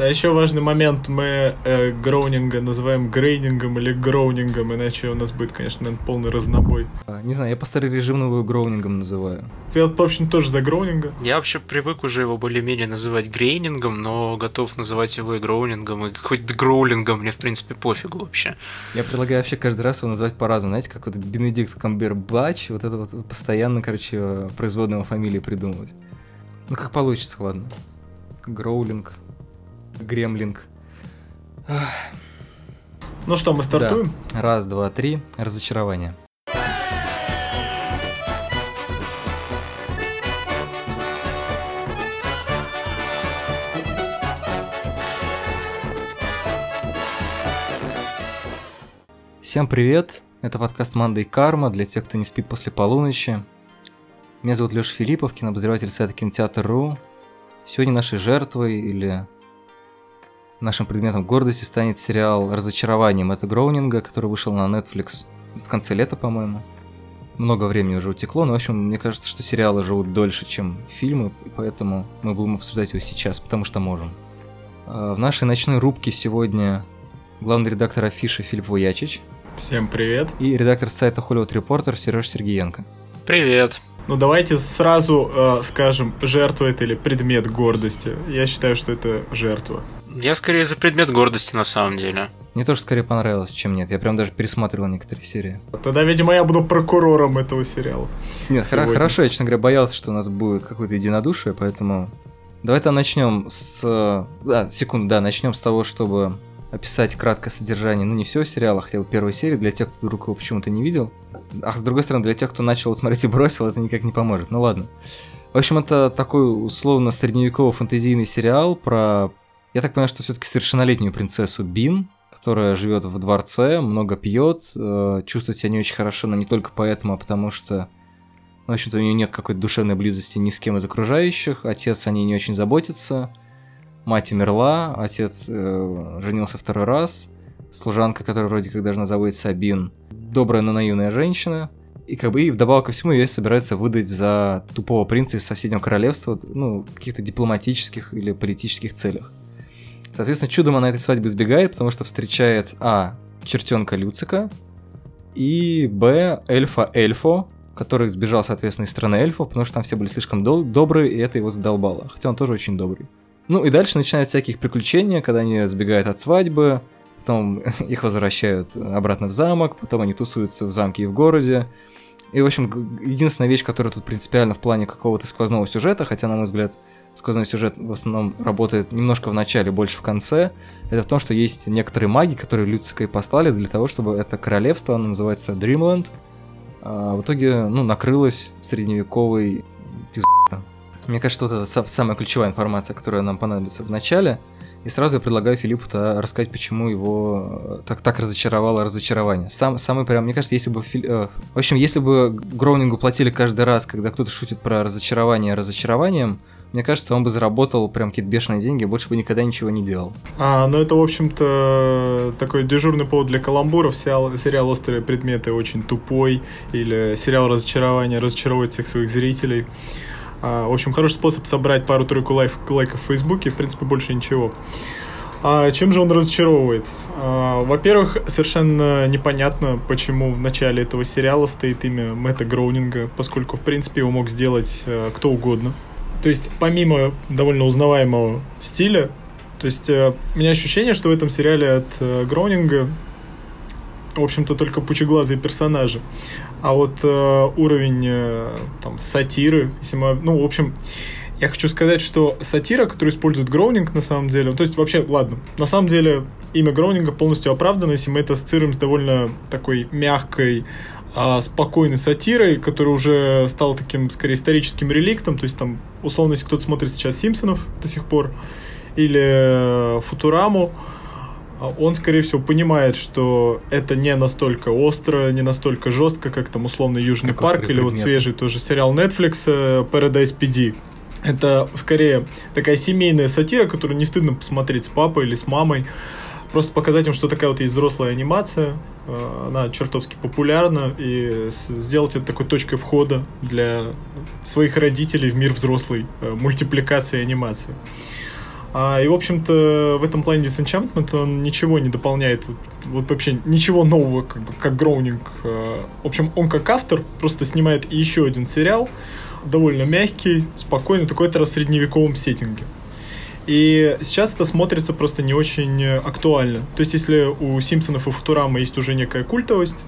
Да, еще важный момент. Мы э, Гроунинга называем Грейнингом или Гроунингом, иначе у нас будет, конечно, наверное, полный разнобой. А, Не знаю, я по старой режиму его Гроунингом называю. Я, в общем, тоже за Гроунинга. Я вообще привык уже его более-менее называть грейнингом, но готов называть его и гроулингом, и хоть гроулингом мне, в принципе, пофигу вообще. Я предлагаю вообще каждый раз его называть по-разному. Знаете, как вот Бенедикт Камбербач, вот это вот постоянно, короче, производного фамилии придумывать. Ну, как получится, ладно. Гроулинг, Гремлинг. Ну что, мы стартуем? Да. Раз, два, три. Разочарование. Всем привет! Это подкаст «Манда и карма» для тех, кто не спит после полуночи. Меня зовут Леша Филиппов, кинообозреватель сайта кинотеатр.ру. Сегодня нашей жертвой или нашим предметом гордости станет сериал «Разочарование» Мэтта Гроунинга, который вышел на Netflix в конце лета, по-моему. Много времени уже утекло, но, в общем, мне кажется, что сериалы живут дольше, чем фильмы, и поэтому мы будем обсуждать его сейчас, потому что можем. А В нашей ночной рубке сегодня главный редактор афиши Филипп Вуячич Всем привет. и редактор сайта Hollywood Reporter Сереж Сергеенко. Привет. Ну давайте сразу э, скажем, жертва это или предмет гордости. Я считаю, что это жертва. Я скорее за предмет гордости на самом деле. Мне тоже скорее понравилось, чем нет. Я прям даже пересматривал некоторые серии. Тогда, видимо, я буду прокурором этого сериала. Нет, Сегодня. хорошо, я, честно говоря, боялся, что у нас будет какое-то единодушие, поэтому... Давай-то начнем с... э, Да, секунду, да, начнем с того, чтобы описать краткое содержание, ну не всего сериала, хотя бы первой серии, для тех, кто вдруг его почему-то не видел. А с другой стороны, для тех, кто начал смотреть и бросил, это никак не поможет. Ну ладно. В общем, это такой условно средневековый фэнтезийный сериал про... Я так понимаю, что все-таки совершеннолетнюю принцессу Бин, которая живет в дворце, много пьет, э, чувствует себя не очень хорошо, но не только поэтому, а потому что, ну, в общем-то, у нее нет какой-то душевной близости ни с кем из окружающих, отец о ней не очень заботится, мать умерла, отец э, женился второй раз, служанка, которая вроде как должна заботиться о Бин, добрая, но наивная женщина, и как бы и вдобавок ко всему ее собираются выдать за тупого принца из соседнего королевства, ну, каких-то дипломатических или политических целях. Соответственно, чудом она этой свадьбы избегает, потому что встречает А. Чертенка Люцика и Б. Эльфа Эльфо, который сбежал, соответственно, из страны эльфов, потому что там все были слишком дол- добрые, и это его задолбало. Хотя он тоже очень добрый. Ну и дальше начинаются всякие их приключения, когда они сбегают от свадьбы, потом их возвращают обратно в замок, потом они тусуются в замке и в городе. И, в общем, единственная вещь, которая тут принципиально в плане какого-то сквозного сюжета, хотя, на мой взгляд, сквозной сюжет в основном работает немножко в начале, больше в конце, это в том, что есть некоторые маги, которые Люцика и послали для того, чтобы это королевство, оно называется Dreamland, а, в итоге, ну, накрылось средневековой пиз***. Мне кажется, вот это са- самая ключевая информация, которая нам понадобится в начале. И сразу я предлагаю Филиппу -то рассказать, почему его э, так, так разочаровало разочарование. Сам, самый прям, мне кажется, если бы... Фили- э, в общем, если бы Гроунингу платили каждый раз, когда кто-то шутит про разочарование разочарованием, мне кажется, он бы заработал прям какие-то бешеные деньги, больше бы никогда ничего не делал. А, ну это, в общем-то, такой дежурный повод для каламбуров. Сериал, сериал «Острые предметы» очень тупой. Или сериал «Разочарование» разочаровывает всех своих зрителей. А, в общем, хороший способ собрать пару-тройку лайф, лайков в Фейсбуке. В принципе, больше ничего. А чем же он разочаровывает? А, во-первых, совершенно непонятно, почему в начале этого сериала стоит имя Мэтта Гроунинга, поскольку, в принципе, его мог сделать э, кто угодно. То есть, помимо довольно узнаваемого стиля, то есть, э, у меня ощущение, что в этом сериале от э, Гроунинга, в общем-то, только пучеглазые персонажи. А вот э, уровень э, там, сатиры, если мы, ну, в общем, я хочу сказать, что сатира, которую использует Гроунинг, на самом деле, то есть вообще, ладно, на самом деле имя Гроунинга полностью оправдано, если мы это ассоциируем с довольно такой мягкой, а, спокойной сатирой, которая уже стала таким, скорее, историческим реликтом, то есть там, условно, если кто-то смотрит сейчас Симпсонов до сих пор, или э, Футураму, а он, скорее всего, понимает, что это не настолько остро, не настолько жестко, как там условно Южный Как парк «Острые или вот предметы». свежий тоже сериал Netflix э, Paradise PD. Это скорее такая семейная сатира, которую не стыдно посмотреть с папой или с мамой. Просто показать им, что такая вот есть взрослая анимация. э, Она чертовски популярна. И сделать это такой точкой входа для своих родителей в мир взрослой э, мультипликации и анимации. А, и, в общем-то, в этом плане Disenchantment он ничего не дополняет, вот, вот вообще ничего нового, как бы, как Гроунинг. А, в общем, он как автор просто снимает еще один сериал, довольно мягкий, спокойный, такой-то раз в средневековом сеттинге. И сейчас это смотрится просто не очень актуально. То есть, если у Симпсонов и Футурама есть уже некая культовость,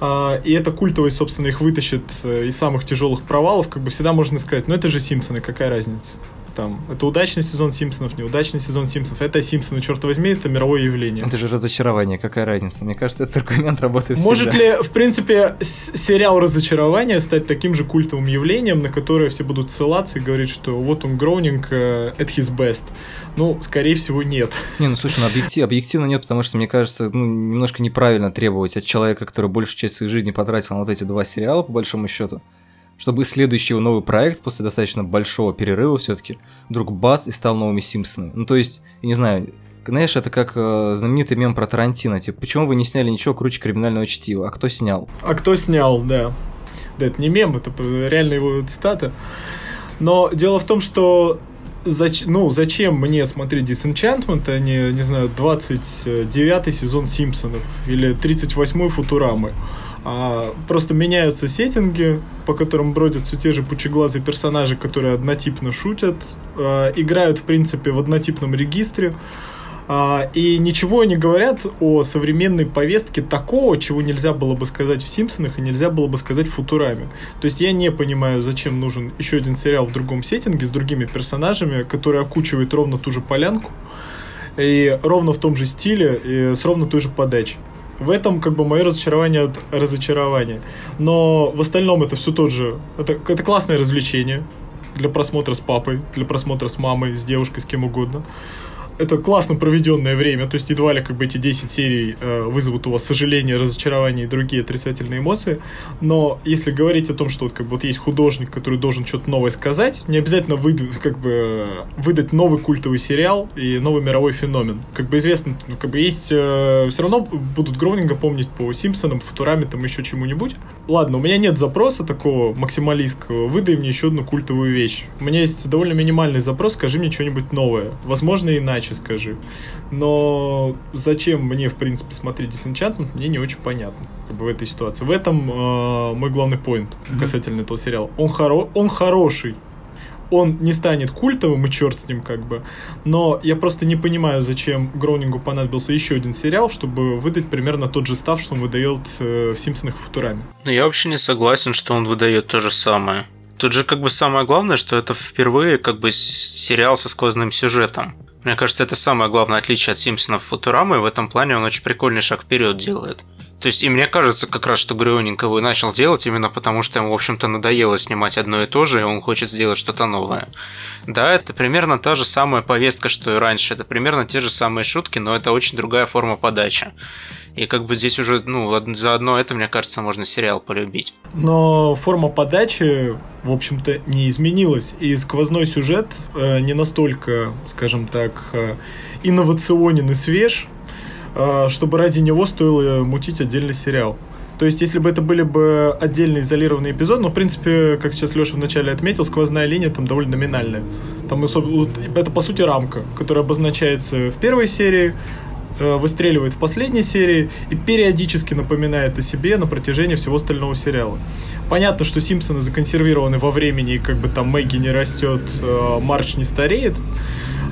а, и эта культовость, собственно, их вытащит э, из самых тяжелых провалов, как бы всегда можно сказать, ну это же Симпсоны, какая разница? Там, это удачный сезон Симпсонов, неудачный сезон Симпсонов. Это Симпсоны, черт возьми, это мировое явление. Это же разочарование, какая разница? Мне кажется, этот аргумент работает Может всегда. ли, в принципе, сериал разочарования стать таким же культовым явлением, на которое все будут ссылаться и говорить, что вот он Гроунинг, uh, at his best? Ну, скорее всего, нет. Не, ну слушай, ну объектив, объективно нет, потому что, мне кажется, ну, немножко неправильно требовать от человека, который большую часть своей жизни потратил на вот эти два сериала, по большому счету, чтобы следующий новый проект после достаточно большого перерыва все-таки вдруг бац и стал новыми Симпсонами. Ну, то есть, я не знаю, знаешь, это как э, знаменитый мем про Тарантино, типа, почему вы не сняли ничего круче криминального чтива, а кто снял? А кто снял, да. Да, это не мем, это реально его цитата. Но дело в том, что зач... ну, зачем мне смотреть Disenchantment, а не, не знаю, 29-й сезон Симпсонов или 38-й Футурамы? А, просто меняются сеттинги, по которым бродят все те же пучеглазые персонажи, которые однотипно шутят, а, играют, в принципе, в однотипном регистре. А, и ничего не говорят о современной повестке такого, чего нельзя было бы сказать в Симпсонах и нельзя было бы сказать в Футураме. То есть я не понимаю, зачем нужен еще один сериал в другом сеттинге с другими персонажами, который окучивает ровно ту же полянку и ровно в том же стиле и с ровно той же подачей. В этом как бы мое разочарование от разочарования. Но в остальном это все тот же. Это, это классное развлечение для просмотра с папой, для просмотра с мамой, с девушкой, с кем угодно это классно проведенное время, то есть едва ли как бы эти 10 серий э, вызовут у вас сожаление, разочарование и другие отрицательные эмоции, но если говорить о том, что вот как бы вот есть художник, который должен что-то новое сказать, не обязательно выдать, как бы выдать новый культовый сериал и новый мировой феномен. Как бы известно, ну, как бы есть, э, все равно будут Гроунинга помнить по Симпсонам, Футураме, там еще чему-нибудь. Ладно, у меня нет запроса такого максималистского, выдай мне еще одну культовую вещь. У меня есть довольно минимальный запрос, скажи мне что-нибудь новое. Возможно, иначе скажи. Но зачем мне, в принципе, смотреть Disenchantment, мне не очень понятно как бы, в этой ситуации. В этом э, мой главный поинт касательно этого сериала. Он, хоро он хороший, он не станет культовым, и черт с ним как бы. Но я просто не понимаю, зачем Гроунингу понадобился еще один сериал, чтобы выдать примерно тот же став, что он выдает э, в Симпсонах и Футураме. Ну, я вообще не согласен, что он выдает то же самое. Тут же как бы самое главное, что это впервые как бы сериал со сквозным сюжетом. Мне кажется, это самое главное отличие от Симпсонов Футурамы, и в этом плане он очень прикольный шаг вперед делает. То есть, и мне кажется как раз, что и начал делать именно потому, что ему, в общем-то, надоело снимать одно и то же, и он хочет сделать что-то новое. Да, это примерно та же самая повестка, что и раньше. Это примерно те же самые шутки, но это очень другая форма подачи. И как бы здесь уже, ну, за одно это, мне кажется, можно сериал полюбить. Но форма подачи, в общем-то, не изменилась. И сквозной сюжет э, не настолько, скажем так, э, инновационен и свеж, чтобы ради него стоило мутить отдельный сериал. То есть, если бы это были бы отдельные изолированные эпизоды, ну, в принципе, как сейчас Леша вначале отметил, сквозная линия там довольно номинальная. Там это, по сути, рамка, которая обозначается в первой серии, Э, выстреливает в последней серии и периодически напоминает о себе на протяжении всего остального сериала. Понятно, что Симпсоны законсервированы во времени, и как бы там Мэгги не растет, э, Марч не стареет,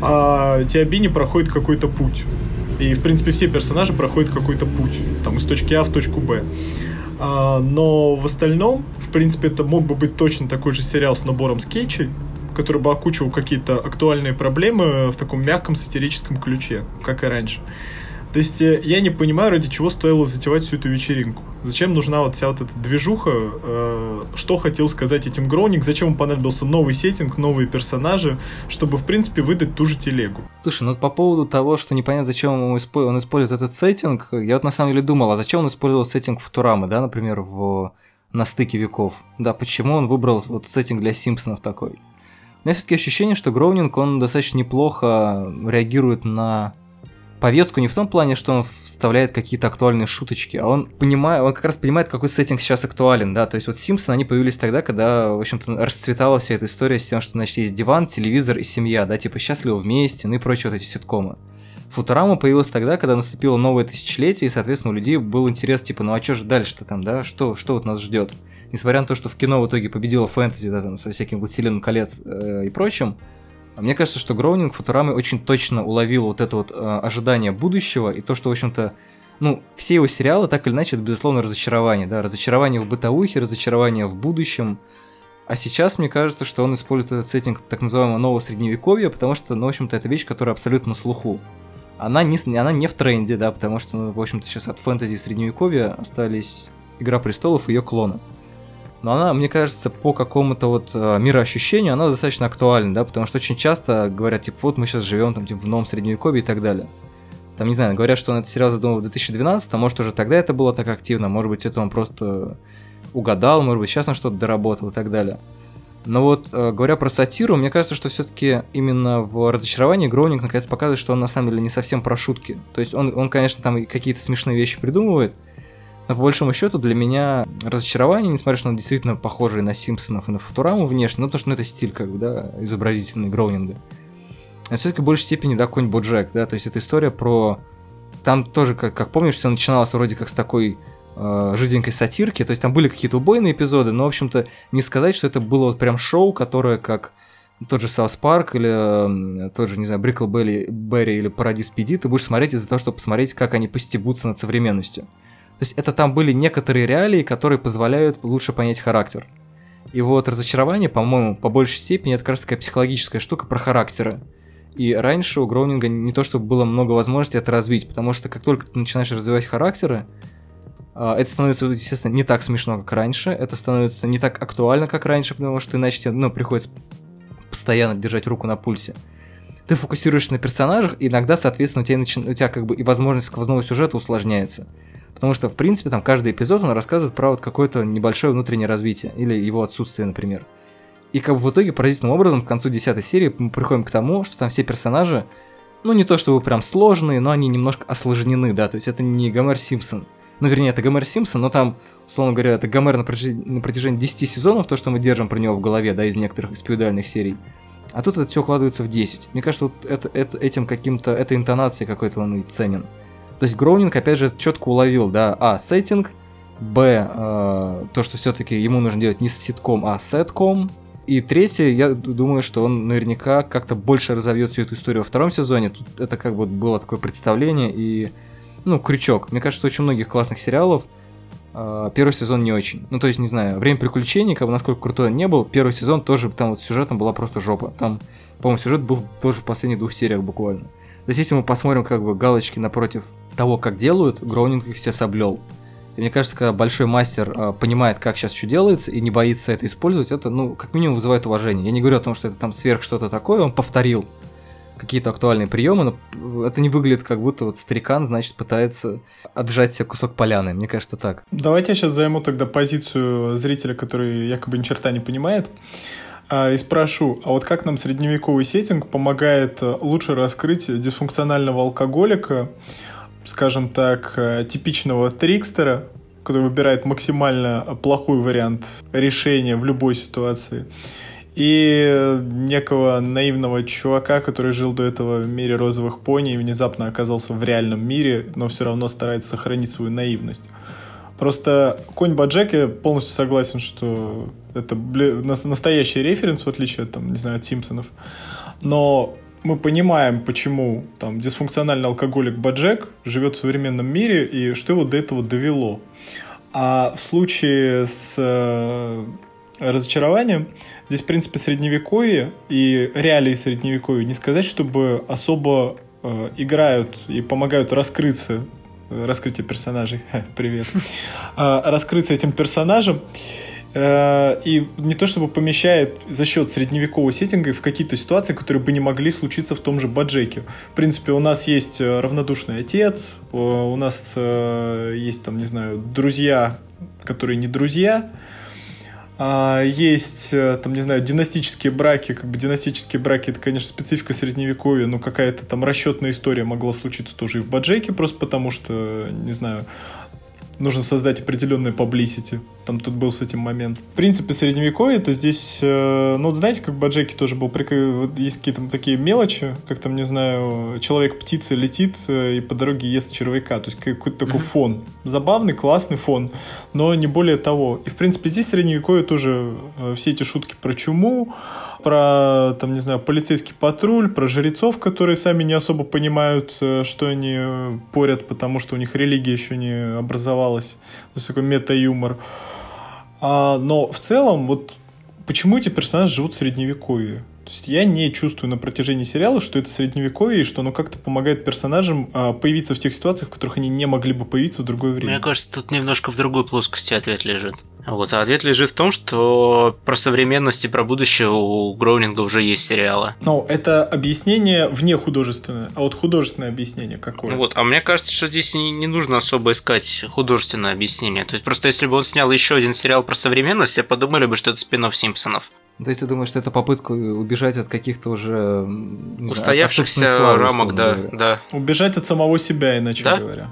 а Тиабини проходит какой-то путь. И, в принципе, все персонажи проходят какой-то путь, там, из точки А в точку Б. А, но в остальном, в принципе, это мог бы быть точно такой же сериал с набором скетчей, который бы окучивал какие-то актуальные проблемы в таком мягком сатирическом ключе, как и раньше. То есть э, я не понимаю, ради чего стоило затевать всю эту вечеринку. Зачем нужна вот вся вот эта движуха? Э, что хотел сказать этим Гроуник? Зачем ему понадобился новый сеттинг, новые персонажи, чтобы, в принципе, выдать ту же телегу? Слушай, ну по поводу того, что непонятно, зачем он использует, он использует этот сеттинг, я вот на самом деле думал, а зачем он использовал сеттинг Футурамы, да, например, в на стыке веков. Да, почему он выбрал вот сеттинг для Симпсонов такой? У меня все-таки ощущение, что Гроунинг, он достаточно неплохо реагирует на повестку не в том плане, что он вставляет какие-то актуальные шуточки, а он понимает, он как раз понимает, какой сеттинг сейчас актуален, да, то есть вот Симпсоны, они появились тогда, когда, в общем-то, расцветала вся эта история с тем, что, значит, есть диван, телевизор и семья, да, типа счастливы вместе, ну и прочие вот эти ситкомы. Футурама появилась тогда, когда наступило новое тысячелетие, и, соответственно, у людей был интерес, типа, ну а что же дальше-то там, да, что, что вот нас ждет? Несмотря на то, что в кино в итоге победила фэнтези, да, там, со всяким «Властелином колец» э, и прочим, мне кажется, что Гроунинг Футурамы очень точно уловил вот это вот э, ожидание будущего, и то, что, в общем-то, ну, все его сериалы, так или иначе, это, безусловно, разочарование, да, разочарование в бытовухе, разочарование в будущем, а сейчас мне кажется, что он использует этот сеттинг так называемого нового средневековья, потому что, ну, в общем-то, это вещь, которая абсолютно на слуху она не, она не в тренде, да, потому что, ну, в общем-то, сейчас от фэнтези и средневековья остались Игра престолов и ее клоны. Но она, мне кажется, по какому-то вот э, мироощущению, она достаточно актуальна, да, потому что очень часто говорят, типа, вот мы сейчас живем там, типа, в новом средневековье и так далее. Там, не знаю, говорят, что он этот сериал задумал в 2012, а может уже тогда это было так активно, может быть, это он просто угадал, может быть, сейчас он что-то доработал и так далее. Но вот, э, говоря про сатиру, мне кажется, что все-таки именно в разочаровании Гроунинг наконец показывает, что он на самом деле не совсем про шутки. То есть он, он конечно, там какие-то смешные вещи придумывает, но по большому счету для меня разочарование, несмотря что он действительно похожий на Симпсонов и на Футураму внешне, ну потому что ну, это стиль как бы, да, изобразительный Гроунинга. А все-таки в большей степени, да, конь Боджек, да, то есть это история про... Там тоже, как, как помнишь, все начиналось вроде как с такой э, жиденькой сатирки, то есть там были какие-то убойные эпизоды, но, в общем-то, не сказать, что это было вот прям шоу, которое как тот же Саус Парк или э, тот же, не знаю, Бриклберри, Берри или Paradise PD, ты будешь смотреть из-за того, чтобы посмотреть, как они постебутся над современностью. То есть это там были некоторые реалии, которые позволяют лучше понять характер. И вот разочарование, по-моему, по большей степени, это как раз такая психологическая штука про характеры. И раньше у Гроунинга не то, чтобы было много возможностей это развить, потому что как только ты начинаешь развивать характеры, а, это становится, естественно, не так смешно, как раньше, это становится не так актуально, как раньше, потому что иначе тебе, ну, приходится постоянно держать руку на пульсе. Ты фокусируешься на персонажах, и иногда, соответственно, у тебя, начи... у тебя как бы и возможность сквозного сюжета усложняется. Потому что, в принципе, там каждый эпизод, он рассказывает про вот какое-то небольшое внутреннее развитие, или его отсутствие, например. И как бы в итоге поразительным образом к концу десятой серии мы приходим к тому, что там все персонажи, ну не то чтобы прям сложные, но они немножко осложнены, да, то есть это не Гомер Симпсон, ну, вернее, это Гомер Симпсон, но там, условно говоря, это Гомер на протяжении, на протяжении 10 сезонов, то, что мы держим про него в голове, да, из некоторых исповедальных серий. А тут это все укладывается в 10. Мне кажется, вот это, это, этим каким-то, этой интонацией какой-то он и ценен. То есть Гроунинг, опять же, четко уловил, да, а, сеттинг, б, э, то, что все-таки ему нужно делать не ситком, а сетком, и третье, я думаю, что он наверняка как-то больше разовьет всю эту историю во втором сезоне. Тут это как бы было такое представление, и ну, крючок. Мне кажется, очень многих классных сериалов э, первый сезон не очень. Ну, то есть, не знаю, время приключений, как бы насколько крутой он не был, первый сезон тоже, там вот с сюжетом была просто жопа. Там, по-моему, сюжет был тоже в последних двух сериях буквально. То есть, если мы посмотрим как бы галочки напротив того, как делают, Гроунинг их все соблел. И мне кажется, когда большой мастер э, понимает, как сейчас что делается, и не боится это использовать, это, ну, как минимум вызывает уважение. Я не говорю о том, что это там сверх что-то такое, он повторил какие-то актуальные приемы, но это не выглядит как будто вот старикан, значит, пытается отжать себе кусок поляны. Мне кажется, так. Давайте я сейчас займу тогда позицию зрителя, который якобы ни черта не понимает а, и спрошу, а вот как нам средневековый сеттинг помогает э, лучше раскрыть дисфункционального алкоголика, скажем так, э, типичного трикстера, который выбирает максимально плохой вариант решения в любой ситуации, и некого наивного чувака, который жил до этого в мире розовых пони и внезапно оказался в реальном мире, но все равно старается сохранить свою наивность. Просто Конь Баджек, я полностью согласен, что это настоящий референс, в отличие от, там, не знаю, от Симпсонов. Но мы понимаем, почему там дисфункциональный алкоголик Баджек живет в современном мире и что его до этого довело. А в случае с э, разочарованием Здесь, в принципе, средневековье и реалии средневековья не сказать, чтобы особо э, играют и помогают раскрыться э, раскрытие персонажей. Привет. Э, раскрыться этим персонажем. Э, и не то чтобы помещает за счет средневекового сеттинга в какие-то ситуации, которые бы не могли случиться в том же Баджеке. В принципе, у нас есть э, равнодушный отец, у нас есть там, не знаю, друзья, которые не друзья, А, есть, э, там, не знаю, династические браки. Как бы династические браки, это, конечно, специфика средневековья, но какая-то там расчетная история могла случиться тоже и в Баджеке, просто потому что, не знаю, нужно создать определенное publicity. Там тут был с этим момент. В принципе, средневековье это здесь, э, ну, знаете, как Баджеки тоже был, вот есть какие-то такие мелочи, как там, не знаю, человек-птица летит э, и по дороге ест червяка, то есть какой-то такой mm-hmm. фон. Забавный, классный фон, но не более того. И, в принципе, здесь средневековье тоже э, все эти шутки про чуму, про, там, не знаю, полицейский патруль, про жрецов, которые сами не особо понимают, э, что они порят, потому что у них религия еще не образовалась. То есть такой мета-юмор. А, но в целом, вот почему эти персонажи живут в средневековье? То есть я не чувствую на протяжении сериала, что это средневековье, и что оно как-то помогает персонажам а, появиться в тех ситуациях, в которых они не могли бы появиться в другое время. Мне кажется, тут немножко в другой плоскости ответ лежит. Вот, а ответ лежит в том, что про современность и про будущее у Гроунинга уже есть сериалы. Ну, это объяснение вне художественное, а вот художественное объяснение какое? Вот, а мне кажется, что здесь не, не нужно особо искать художественное объяснение. То есть просто если бы он снял еще один сериал про современность, все подумали бы, что это спин Симпсонов. То есть ты думаешь, что это попытка убежать от каких-то уже устоявшихся рамок, да, да. Убежать от самого себя, иначе да? говоря.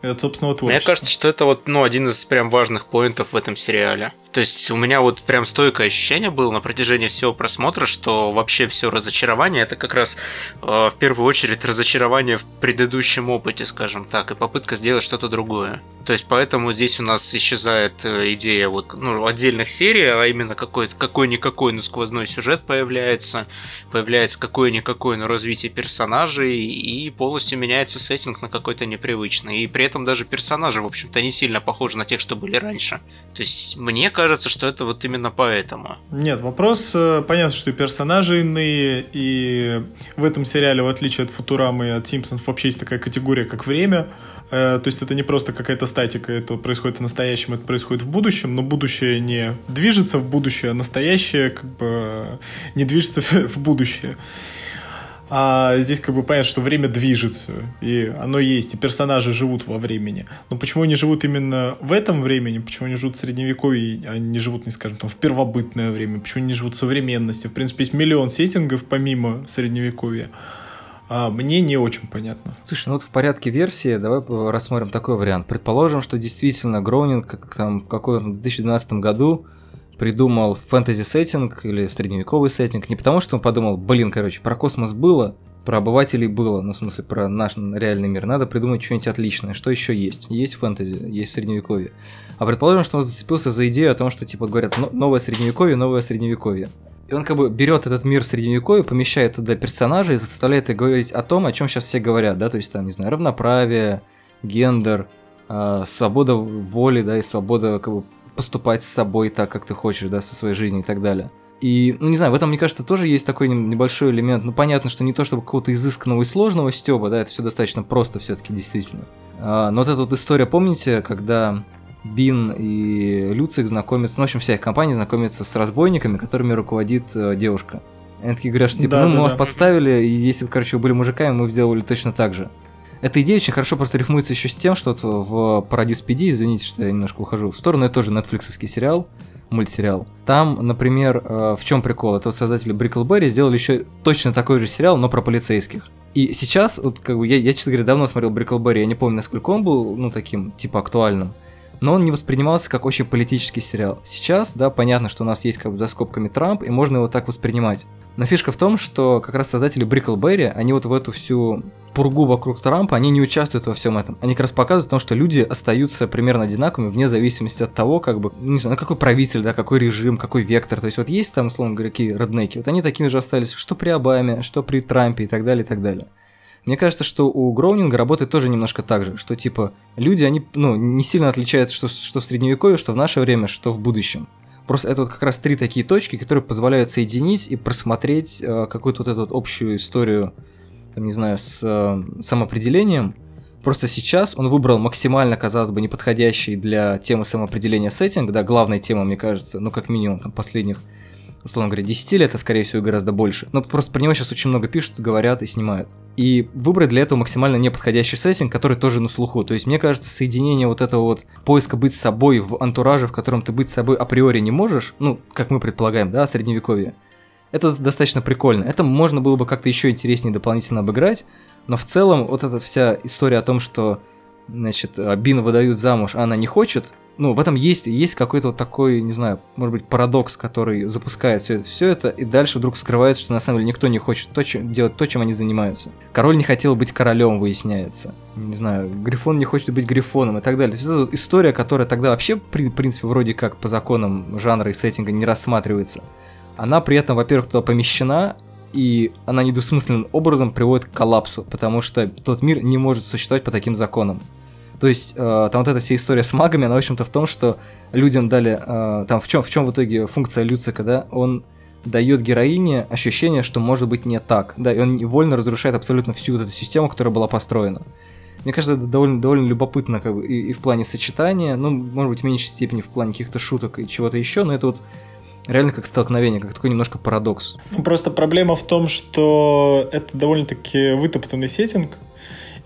Это, собственно, вот Мне кажется, что это вот, ну, один из прям важных поинтов в этом сериале. То есть у меня вот прям стойкое ощущение было на протяжении всего просмотра, что вообще все разочарование это как раз э, в первую очередь разочарование в предыдущем опыте, скажем так, и попытка сделать что-то другое. То есть поэтому здесь у нас исчезает э, идея вот, ну, отдельных серий, а именно какой-никакой, но сквозной сюжет появляется, появляется какое-никакое, но развитие персонажей, и полностью меняется сеттинг на какой-то непривычный. И при этом даже персонажи, в общем-то, не сильно похожи на тех, что были раньше. То есть мне кажется, что это вот именно поэтому. Нет, вопрос, э, понятно, что и персонажи иные, и в этом сериале, в отличие от Футурамы и от Симпсонов, вообще есть такая категория, как время. Э, то есть это не просто какая-то статика, это происходит в настоящем, это происходит в будущем, но будущее не движется в будущее, а настоящее как бы не движется в будущее. А здесь как бы понятно, что время движется, и оно есть, и персонажи живут во времени. Но почему они живут именно в этом времени, почему они живут в средневековье, а не живут, не скажем, там, в первобытное время, почему они живут в современности. В принципе, есть миллион сеттингов помимо средневековья. А, мне не очень понятно. Слушай, ну вот в порядке версии давай рассмотрим такой вариант. Предположим, что действительно Гроунинг как там в каком-то 2012 году придумал фэнтези-сеттинг или средневековый сеттинг не потому, что он подумал, блин, короче, про космос было, про обывателей было, ну, в смысле, про наш реальный мир. Надо придумать что-нибудь отличное. Что еще есть? Есть фэнтези, есть средневековье. А предположим, что он зацепился за идею о том, что, типа, говорят, новое средневековье, новое средневековье. И он как бы берет этот мир средневековья, помещает туда персонажей и заставляет их говорить о том, о чем сейчас все говорят, да, то есть там, не знаю, равноправие, гендер, э, свобода воли, да, и свобода как бы поступать с собой так, как ты хочешь, да, со своей жизнью и так далее. И, ну, не знаю, в этом, мне кажется, тоже есть такой небольшой элемент. Ну, понятно, что не то чтобы какого-то изысканного и сложного стёба, да, это все достаточно просто все таки действительно. А, но вот эта вот история, помните, когда Бин и Люцик знакомятся, ну, в общем, вся их компания знакомится с разбойниками, которыми руководит э, девушка. И они такие говорят, что типа, да, ну, да, мы да. вас подставили, и если бы, короче, вы были мужиками, мы бы сделали точно так же. Эта идея очень хорошо просто рифмуется еще с тем, что вот в Paradise PD, извините, что я немножко ухожу в сторону, это тоже нетфликсовский сериал, мультсериал. Там, например, э, в чем прикол? Это вот создатели Бриклберри сделали еще точно такой же сериал, но про полицейских. И сейчас, вот как бы, я, я, честно говоря, давно смотрел Бриклберри, я не помню, насколько он был, ну, таким, типа, актуальным. Но он не воспринимался как очень политический сериал. Сейчас, да, понятно, что у нас есть как бы за скобками Трамп, и можно его так воспринимать. Но фишка в том, что как раз создатели Бриклберри, они вот в эту всю пургу вокруг Трампа, они не участвуют во всем этом. Они как раз показывают том, что люди остаются примерно одинаковыми вне зависимости от того, как бы, ну, не знаю, какой правитель, да, какой режим, какой вектор. То есть вот есть там, условно говоря, какие роднеки, вот они такими же остались, что при Обаме, что при Трампе и так далее, и так далее. Мне кажется, что у Гроунинга работает тоже немножко так же, что типа люди, они ну, не сильно отличаются, что, что в средневековье, что в наше время, что в будущем. Просто это вот как раз три такие точки, которые позволяют соединить и просмотреть э, какую-то вот эту вот общую историю, там, не знаю, с э, самоопределением. Просто сейчас он выбрал максимально, казалось бы, неподходящий для темы самоопределения сеттинг, да, главная тема, мне кажется, ну, как минимум, там, последних условно говоря, 10 лет, а скорее всего гораздо больше. Но просто про него сейчас очень много пишут, говорят и снимают. И выбрать для этого максимально неподходящий сеттинг, который тоже на слуху. То есть, мне кажется, соединение вот этого вот поиска быть собой в антураже, в котором ты быть собой априори не можешь, ну, как мы предполагаем, да, средневековье, это достаточно прикольно. Это можно было бы как-то еще интереснее дополнительно обыграть, но в целом вот эта вся история о том, что значит, Бин выдают замуж, а она не хочет, ну, в этом есть, есть какой-то вот такой, не знаю, может быть, парадокс, который запускает все это, все это, и дальше вдруг скрывается, что на самом деле никто не хочет то, чем, делать то, чем они занимаются. Король не хотел быть королем, выясняется. Не знаю, Грифон не хочет быть Грифоном и так далее. То есть это вот история, которая тогда вообще, в принципе, вроде как по законам жанра и сеттинга не рассматривается. Она при этом, во-первых, туда помещена, и она недвусмысленным образом приводит к коллапсу, потому что тот мир не может существовать по таким законам. То есть э, там вот эта вся история с магами, она, в общем-то, в том, что людям дали... Э, там в чем, в чем в итоге функция Люцика, да? Он дает героине ощущение, что может быть не так, да, и он невольно разрушает абсолютно всю вот эту систему, которая была построена. Мне кажется, это довольно, довольно любопытно как бы, и, и в плане сочетания, ну, может быть, в меньшей степени в плане каких-то шуток и чего-то еще, но это вот реально как столкновение, как такой немножко парадокс. Ну, просто проблема в том, что это довольно-таки вытоптанный сеттинг,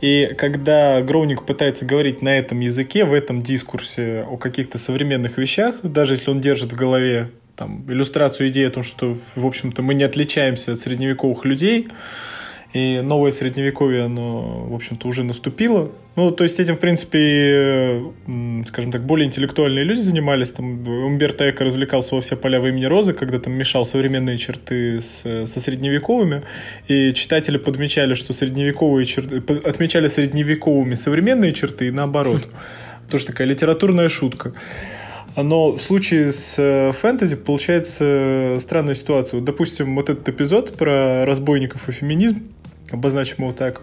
и когда Гроуник пытается говорить на этом языке, в этом дискурсе о каких-то современных вещах, даже если он держит в голове там, иллюстрацию идеи о том, что, в общем-то, мы не отличаемся от средневековых людей, и новое средневековье, оно, в общем-то, уже наступило. Ну, то есть этим, в принципе, скажем так, более интеллектуальные люди занимались. Там Умберто Эко развлекался во все поля в имени Розы, когда там мешал современные черты с, со средневековыми. И читатели подмечали, что средневековые черты... Отмечали средневековыми современные черты и наоборот. Тоже такая литературная шутка. Но в случае с э, фэнтези получается странная ситуация. Вот, допустим, вот этот эпизод про разбойников и феминизм, обозначим его так.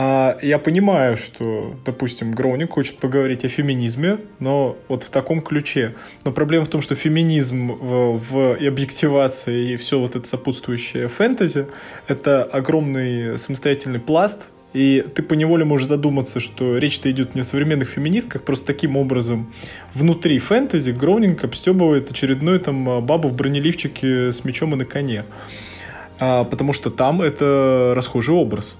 А я понимаю, что, допустим, Гроуник хочет поговорить о феминизме, но вот в таком ключе. Но проблема в том, что феминизм в, в и объективация и все вот это сопутствующее фэнтези — это огромный самостоятельный пласт, и ты поневоле можешь задуматься, что речь-то идет не о современных феминистках, просто таким образом внутри фэнтези Гроунинг обстебывает очередную там бабу в бронеливчике с мечом и на коне а, потому что там это расхожий образ.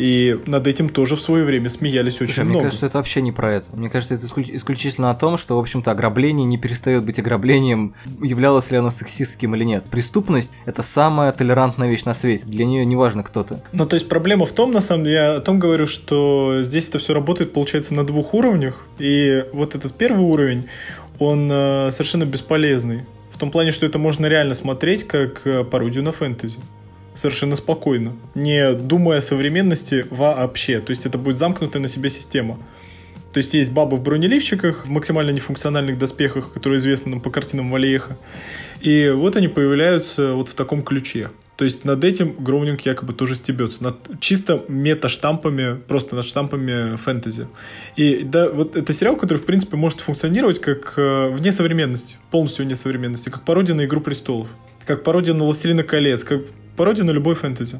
И над этим тоже в свое время смеялись очень Слушай, много. Мне кажется, это вообще не про это. Мне кажется, это исключительно о том, что, в общем-то, ограбление не перестает быть ограблением, являлось ли оно сексистским или нет. Преступность – это самая толерантная вещь на свете. Для нее не важно, кто ты. Ну, то есть проблема в том, на самом деле, я о том говорю, что здесь это все работает, получается, на двух уровнях. И вот этот первый уровень, он э, совершенно бесполезный. В том плане, что это можно реально смотреть как э, пародию на фэнтези совершенно спокойно, не думая о современности вообще. То есть это будет замкнутая на себе система. То есть есть бабы в бронеливчиках, в максимально нефункциональных доспехах, которые известны нам по картинам Валееха. И вот они появляются вот в таком ключе. То есть над этим Гроунинг якобы тоже стебется. Над чисто мета-штампами, просто над штампами фэнтези. И да, вот это сериал, который, в принципе, может функционировать как э, вне современности, полностью вне современности, как пародия на «Игру престолов», как пародия на «Властелина колец», как пародия на любой фэнтези.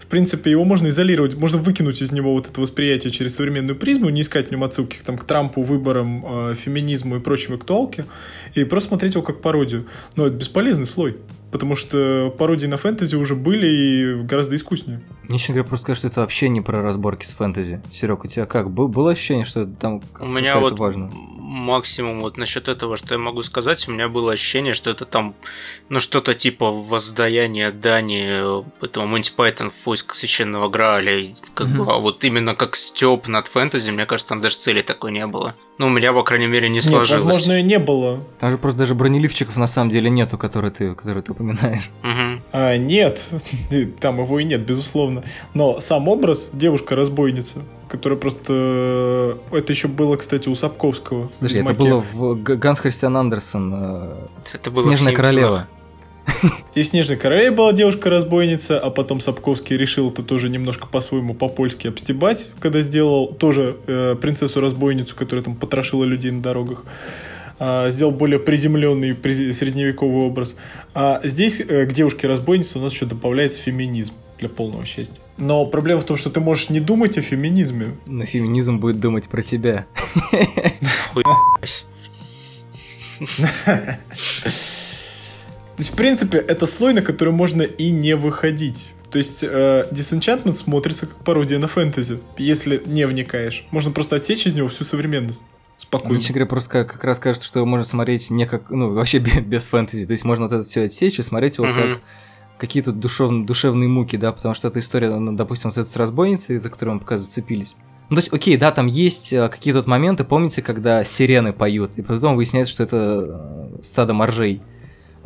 В принципе, его можно изолировать, можно выкинуть из него вот это восприятие через современную призму, не искать в нем отсылки там, к Трампу, выборам, э, феминизму и прочим актуалке, и просто смотреть его как пародию. Но это бесполезный слой. Потому что пародии на фэнтези уже были и гораздо искуснее. Мне, честно говоря, просто кажется, что это вообще не про разборки с фэнтези. Серег, у тебя как? Было ощущение, что там у меня вот важно? максимум вот насчет этого, что я могу сказать, у меня было ощущение, что это там, ну, что-то типа воздаяние Дани этого Монти Пайтон в поиск священного Грааля, как mm-hmm. бы, а вот именно как степ над фэнтези, мне кажется, там даже цели такой не было. Ну, у меня, по крайней мере, не сложилось. Нет, возможно, и не было. Там же просто даже бронеливчиков на самом деле нету, которые ты, которые ты упоминаешь. Угу. А, нет, там его и нет, безусловно. Но сам образ девушка-разбойница, которая просто... Это еще было, кстати, у Сапковского. Подожди, это было в Ганс Христиан Андерсон. Э, это было Снежная королева. И в «Снежной королеве» была девушка-разбойница, а потом Сапковский решил это тоже немножко по-своему по-польски обстебать, когда сделал тоже э, принцессу-разбойницу, которая там потрошила людей на дорогах. А, сделал более приземленный средневековый образ. А здесь э, к девушке-разбойнице у нас еще добавляется феминизм для полного счастья. Но проблема в том, что ты можешь не думать о феминизме. Но феминизм будет думать про тебя. есть, в принципе, это слой, на который можно и не выходить. То есть э, Disenchantment смотрится как пародия на фэнтези, если не вникаешь. Можно просто отсечь из него всю современность. Спокойно. Мне, говоря, просто как, как раз кажется, что можно смотреть не как, ну, вообще без, без фэнтези. То есть можно вот это все отсечь и смотреть его Мгм. как какие-то душев, душевные муки, да, потому что эта история, ну, допустим, вот эта с разбойницей, за которую мы пока зацепились. Ну, то есть, окей, да, там есть э, какие-то вот моменты, помните, когда сирены поют, и потом выясняется, что это э, стадо моржей.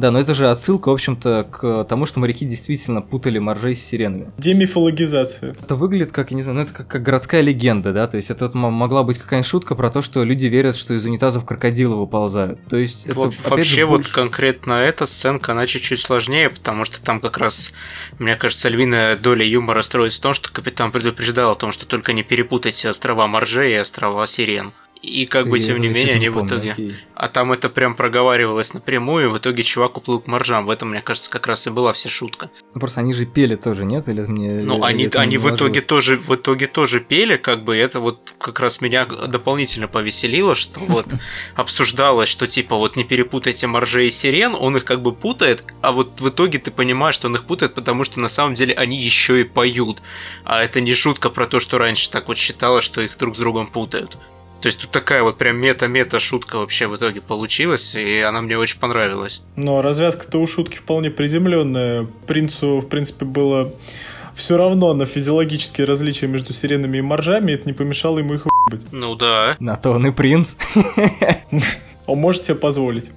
Да, но это же отсылка, в общем-то, к тому, что моряки действительно путали моржей с сиренами. Демифологизация. Это выглядит как, я не знаю, ну это как, как городская легенда, да, то есть это вот могла быть какая-нибудь шутка про то, что люди верят, что из унитазов крокодилы выползают. То есть это, Вот же, вообще вот больше- конкретно эта сценка, она чуть-чуть сложнее, потому что там как раз, мне кажется, львиная доля юмора строится в том, что капитан предупреждал о том, что только не перепутайте острова Моржей и острова Сирен. И как бы, тем не менее, не они в итоге... окей. А там это прям проговаривалось напрямую, и в итоге чувак уплыл к моржам. В этом, мне кажется, как раз и была вся шутка. Ну, просто они же пели тоже, нет? Или мне... Ну, или они, они в итоге тоже в итоге тоже пели, как бы это вот как раз меня дополнительно повеселило, что вот обсуждалось, что типа вот не перепутайте моржей и сирен, он их как бы путает, а вот в итоге ты понимаешь, что он их путает, потому что на самом деле они еще и поют. А это не шутка про то, что раньше так вот считалось, что их друг с другом путают. То есть тут такая вот прям мета-мета шутка вообще в итоге получилась, и она мне очень понравилась. Но развязка-то у шутки вполне приземленная. Принцу, в принципе, было все равно на физиологические различия между сиренами и моржами, это не помешало ему их быть. Ну да. На то он и принц. Он может себе позволить.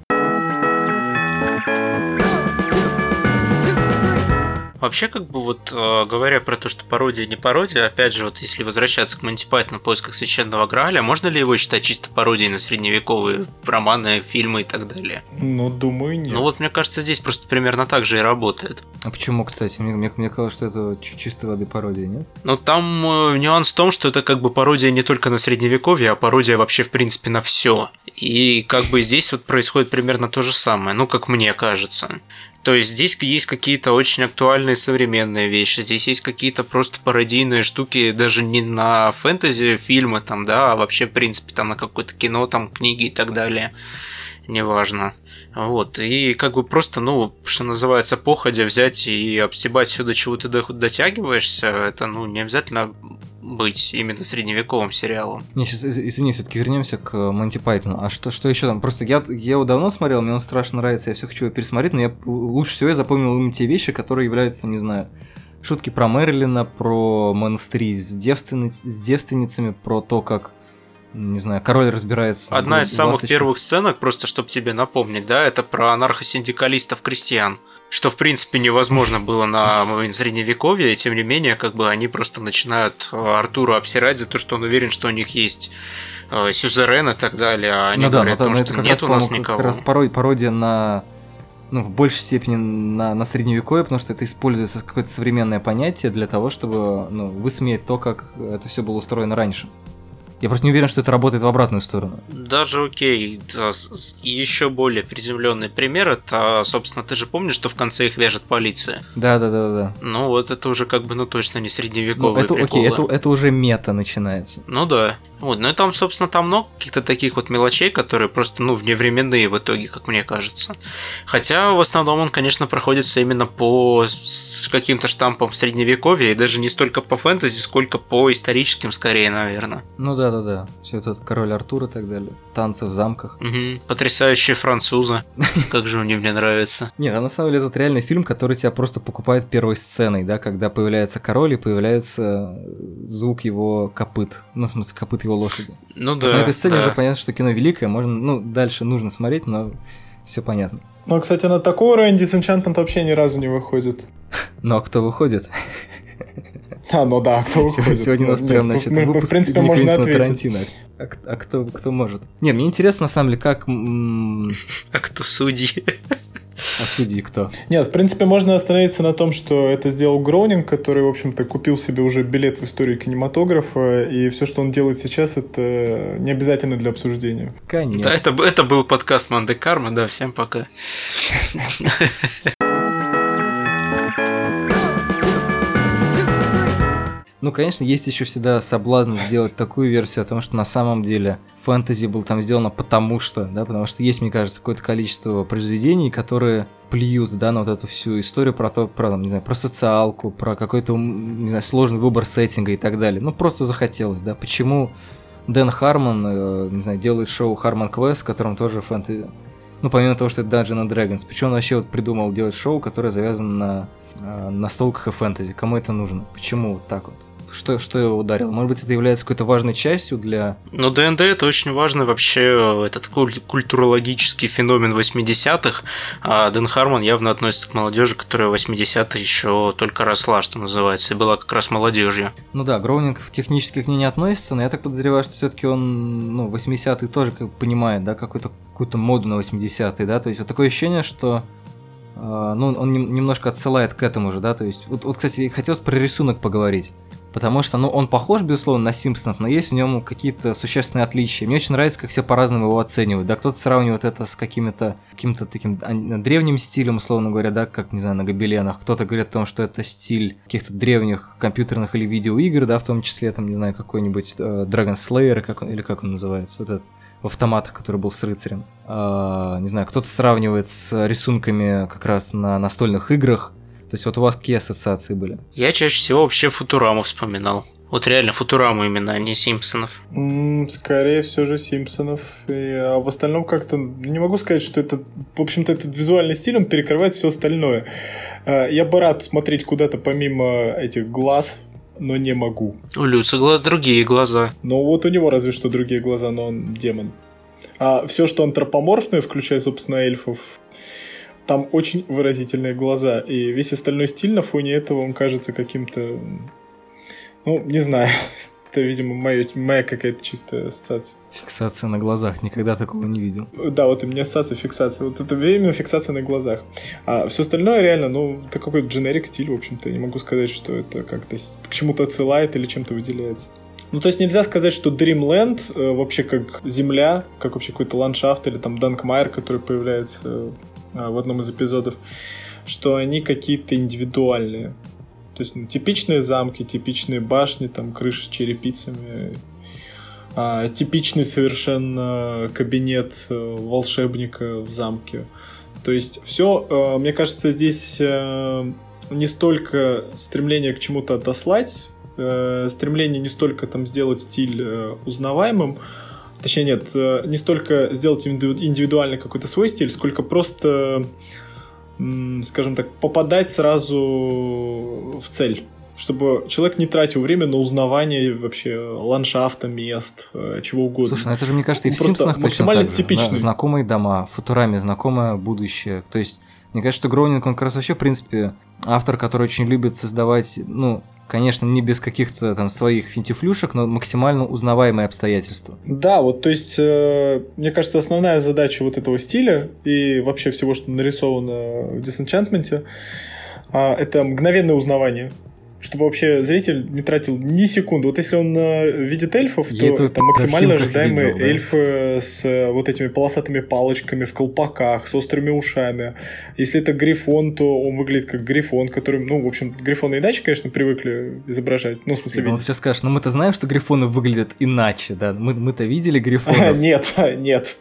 Вообще, как бы вот э, говоря про то, что пародия не пародия, опять же, вот если возвращаться к Монти Пайтону в поисках священного Грааля, можно ли его считать чисто пародией на средневековые романы, фильмы и так далее? Ну, думаю, нет. Ну вот, мне кажется, здесь просто примерно так же и работает. А почему, кстати? Мне, мне, мне казалось, что это чистой воды пародия, нет? Но там э, нюанс в том, что это как бы пародия не только на средневековье, а пародия вообще, в принципе, на все. И как бы здесь вот происходит примерно то же самое, ну, как мне кажется. То есть здесь есть какие-то очень актуальные современные вещи, здесь есть какие-то просто пародийные штуки, даже не на фэнтези фильмы там, да, а вообще, в принципе, там на какое-то кино, там, книги и так далее. Неважно. Вот, и как бы просто, ну, что называется, походя взять и обстебать все, до чего ты до- дотягиваешься, это, ну, не обязательно быть именно средневековым сериалом. Не, сейчас, извини, все-таки вернемся к Монти Пайтону. А что, что еще там? Просто я, я его давно смотрел, мне он страшно нравится, я все хочу его пересмотреть, но я лучше всего я запомнил именно те вещи, которые являются, там, не знаю, шутки про Мерлина, про монастыри с, девственниц- с девственницами, про то, как, не знаю, король разбирается. Одна из самых ласточках. первых сценок, просто чтобы тебе напомнить, да, это про анархосиндикалистов-крестьян. Что, в принципе, невозможно было на момент средневековья, и тем не менее, как бы они просто начинают э, Артуру обсирать за то, что он уверен, что у них есть э, сюзерен и так далее, а они ну да, говорят том, но что это как нет раз, у нас никого. Как раз пародия, пародия на, ну, в большей степени на, на средневековье, потому что это используется как какое-то современное понятие для того, чтобы ну, высмеять то, как это все было устроено раньше. Я просто не уверен, что это работает в обратную сторону. Даже окей. И еще более приземленный пример это, собственно, ты же помнишь, что в конце их вяжет полиция. Да, да, да, да. Ну вот это уже как бы, ну точно не Ну, средневековые это, окей, приколы. это, это уже мета начинается. Ну да. Вот, ну и там, собственно, там много каких-то таких вот мелочей, которые просто, ну, вневременные в итоге, как мне кажется. Хотя, в основном, он, конечно, проходится именно по каким-то штампам средневековья, и даже не столько по фэнтези, сколько по историческим, скорее, наверное. Ну да, да, да. Все это король Артур и так далее. Танцы в замках. Мгм. Потрясающие французы. Как же они мне нравятся. Нет, а на самом деле это реальный фильм, который тебя просто покупает первой сценой, да, когда появляется король и появляется звук его копыт. Ну, в смысле, копыт его лошади. Ну да. на этой сцене да. уже понятно, что кино великое, можно, ну, дальше нужно смотреть, но все понятно. Ну, кстати, на такой уровень Disenchantment вообще ни разу не выходит. Ну а кто выходит? А, ну да, кто выходит? сегодня у нас Ну, прям, мы- значит, выпуск в принципе, можно ответить. Тарантино. А, а кто, кто может? Не, мне интересно, на самом деле, как... А кто судьи? А судьи кто? Нет, в принципе, можно остановиться на том, что это сделал Гроунинг, который, в общем-то, купил себе уже билет в историю кинематографа, и все, что он делает сейчас, это не обязательно для обсуждения. Конец. Да, это, это был подкаст Манде Карма, да, всем пока. Ну конечно, есть еще всегда соблазн сделать такую версию о том, что на самом деле фэнтези было там сделано потому что, да, потому что есть, мне кажется, какое-то количество произведений, которые плюют, да, на вот эту всю историю про то, про, там, не знаю, про социалку, про какой-то, не знаю, сложный выбор сеттинга и так далее. Ну, просто захотелось, да. Почему Дэн Хармон, э, не знаю, делает шоу Хармон Квест, в котором тоже фэнтези. Ну, помимо того, что это Dungeon and Dragons. Почему он вообще вот придумал делать шоу, которое завязано на э, настолках и фэнтези? Кому это нужно? Почему вот так вот? Что, что его ударило? Может быть, это является какой-то важной частью для... Ну, ДНД это очень важный вообще этот культурологический феномен 80-х, а Дэн Хармон явно относится к молодежи, которая в 80-е еще только росла, что называется, и была как раз молодежью. Ну да, Гроунинг в технически к ней не относится, но я так подозреваю, что все-таки он, ну, 80-е тоже как понимает, да, какую-то какую-то моду на 80-е, да, то есть вот такое ощущение, что Uh, ну, он немножко отсылает к этому же, да, то есть, вот, вот кстати, хотелось про рисунок поговорить потому что, ну, он похож, безусловно, на Симпсонов, но есть в нем какие-то существенные отличия. Мне очень нравится, как все по-разному его оценивают. Да, кто-то сравнивает это с каким-то каким-то таким древним стилем, условно говоря, да, как, не знаю, на гобеленах. Кто-то говорит о том, что это стиль каких-то древних компьютерных или видеоигр, да, в том числе, там, не знаю, какой-нибудь э, Dragon Slayer, как он, или как он называется, вот этот в автоматах, который был с рыцарем. А, не знаю, кто-то сравнивает с рисунками как раз на настольных играх, то есть вот у вас какие ассоциации были? Я чаще всего вообще Футураму вспоминал. Вот реально Футураму именно, а не Симпсонов. Mm, скорее все же Симпсонов. И, а в остальном как-то не могу сказать, что это, в общем-то, этот визуальный стиль, он перекрывает все остальное. А, я бы рад смотреть куда-то помимо этих глаз, но не могу. У Люца глаз другие глаза. Ну вот у него разве что другие глаза, но он демон. А все, что антропоморфное, включая, собственно, эльфов, там очень выразительные глаза, и весь остальной стиль на фоне этого, он кажется каким-то... Ну, не знаю. Это, видимо, моя, моя какая-то чистая ассоциация. Фиксация на глазах. Никогда такого не видел. Да, вот именно ассоциация, фиксация. Вот это именно фиксация на глазах. А все остальное реально, ну, это какой-то дженерик стиль, в общем-то. Я не могу сказать, что это как-то к чему-то отсылает или чем-то выделяется. Ну, то есть нельзя сказать, что Dreamland э, вообще как земля, как вообще какой-то ландшафт или там Данкмайер, который появляется а, в одном из эпизодов, что они какие-то индивидуальные. То есть ну, типичные замки, типичные башни, там крыши с черепицами, а, типичный совершенно кабинет э, волшебника в замке. То есть все, э, мне кажется, здесь э, не столько стремление к чему-то отослать, стремление не столько там сделать стиль узнаваемым, Точнее, нет, э, не столько сделать индивидуальный какой-то свой стиль, сколько просто, скажем так, попадать сразу в цель чтобы человек не тратил время на узнавание вообще ландшафта, мест, э, чего угодно. Слушай, ну это же, мне кажется, и в Симпсонах точно так же. Знакомые дома, Футурами, знакомое будущее. То есть, мне кажется, что Гроунинг, он как раз вообще, в принципе, автор, который очень любит создавать, ну, конечно, не без каких-то там своих финтифлюшек, но максимально узнаваемые обстоятельства. Да, вот, то есть, э, мне кажется, основная задача вот этого стиля и вообще всего, что нарисовано в Disenchantment, э, это мгновенное узнавание чтобы вообще зритель не тратил ни секунды. Вот если он э, видит эльфов, Я то это максимально ожидаемые видел, да? эльфы с э, вот этими полосатыми палочками в колпаках, с острыми ушами. Если это грифон, то он выглядит как грифон, который, ну, в общем, грифоны иначе, конечно, привыкли изображать. Ну, в смысле, видеть. Он сейчас скажешь, но мы-то знаем, что грифоны выглядят иначе, да? Мы, мы-то видели грифонов. Нет, нет.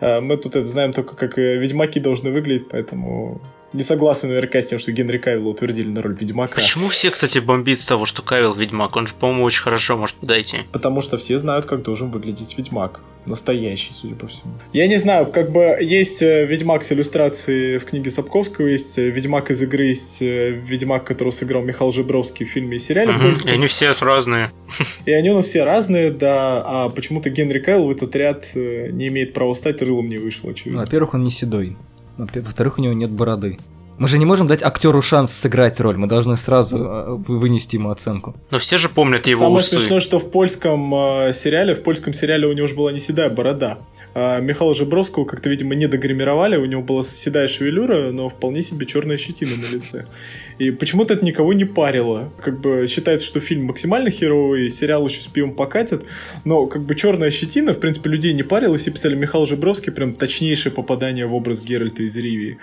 Э, мы тут это знаем только, как ведьмаки должны выглядеть, поэтому не согласны наверняка с тем, что Генри Кавилла утвердили на роль Ведьмака. Почему все, кстати, бомбит с того, что Кавилл Ведьмак? Он же, по-моему, очень хорошо может подойти. Потому что все знают, как должен выглядеть Ведьмак. Настоящий, судя по всему. Я не знаю, как бы есть э, Ведьмак с иллюстрацией в книге Сапковского, есть э, Ведьмак из игры, есть э, Ведьмак, которого сыграл Михаил Жибровский в фильме и сериале. Угу. И они все разные. И они у нас все разные, да, а почему-то Генри Кайл в этот ряд не имеет права стать, рылом не вышел, очевидно. Ну, во-первых, он не седой. Во-вторых, у него нет бороды. Мы же не можем дать актеру шанс сыграть роль, мы должны сразу э, вынести ему оценку. Но все же помнят его Самое усы. Самое смешное, что в польском э, сериале, в польском сериале у него же была не седая борода. А Михаила Жебровского как-то, видимо, не догримировали, у него была седая шевелюра, но вполне себе черная щетина на лице. И почему-то это никого не парило. Как бы считается, что фильм максимально херовый, сериал еще с пивом покатит, но как бы черная щетина, в принципе, людей не парила, все писали Михаил Жебровский, прям точнейшее попадание в образ Геральта из Ривии.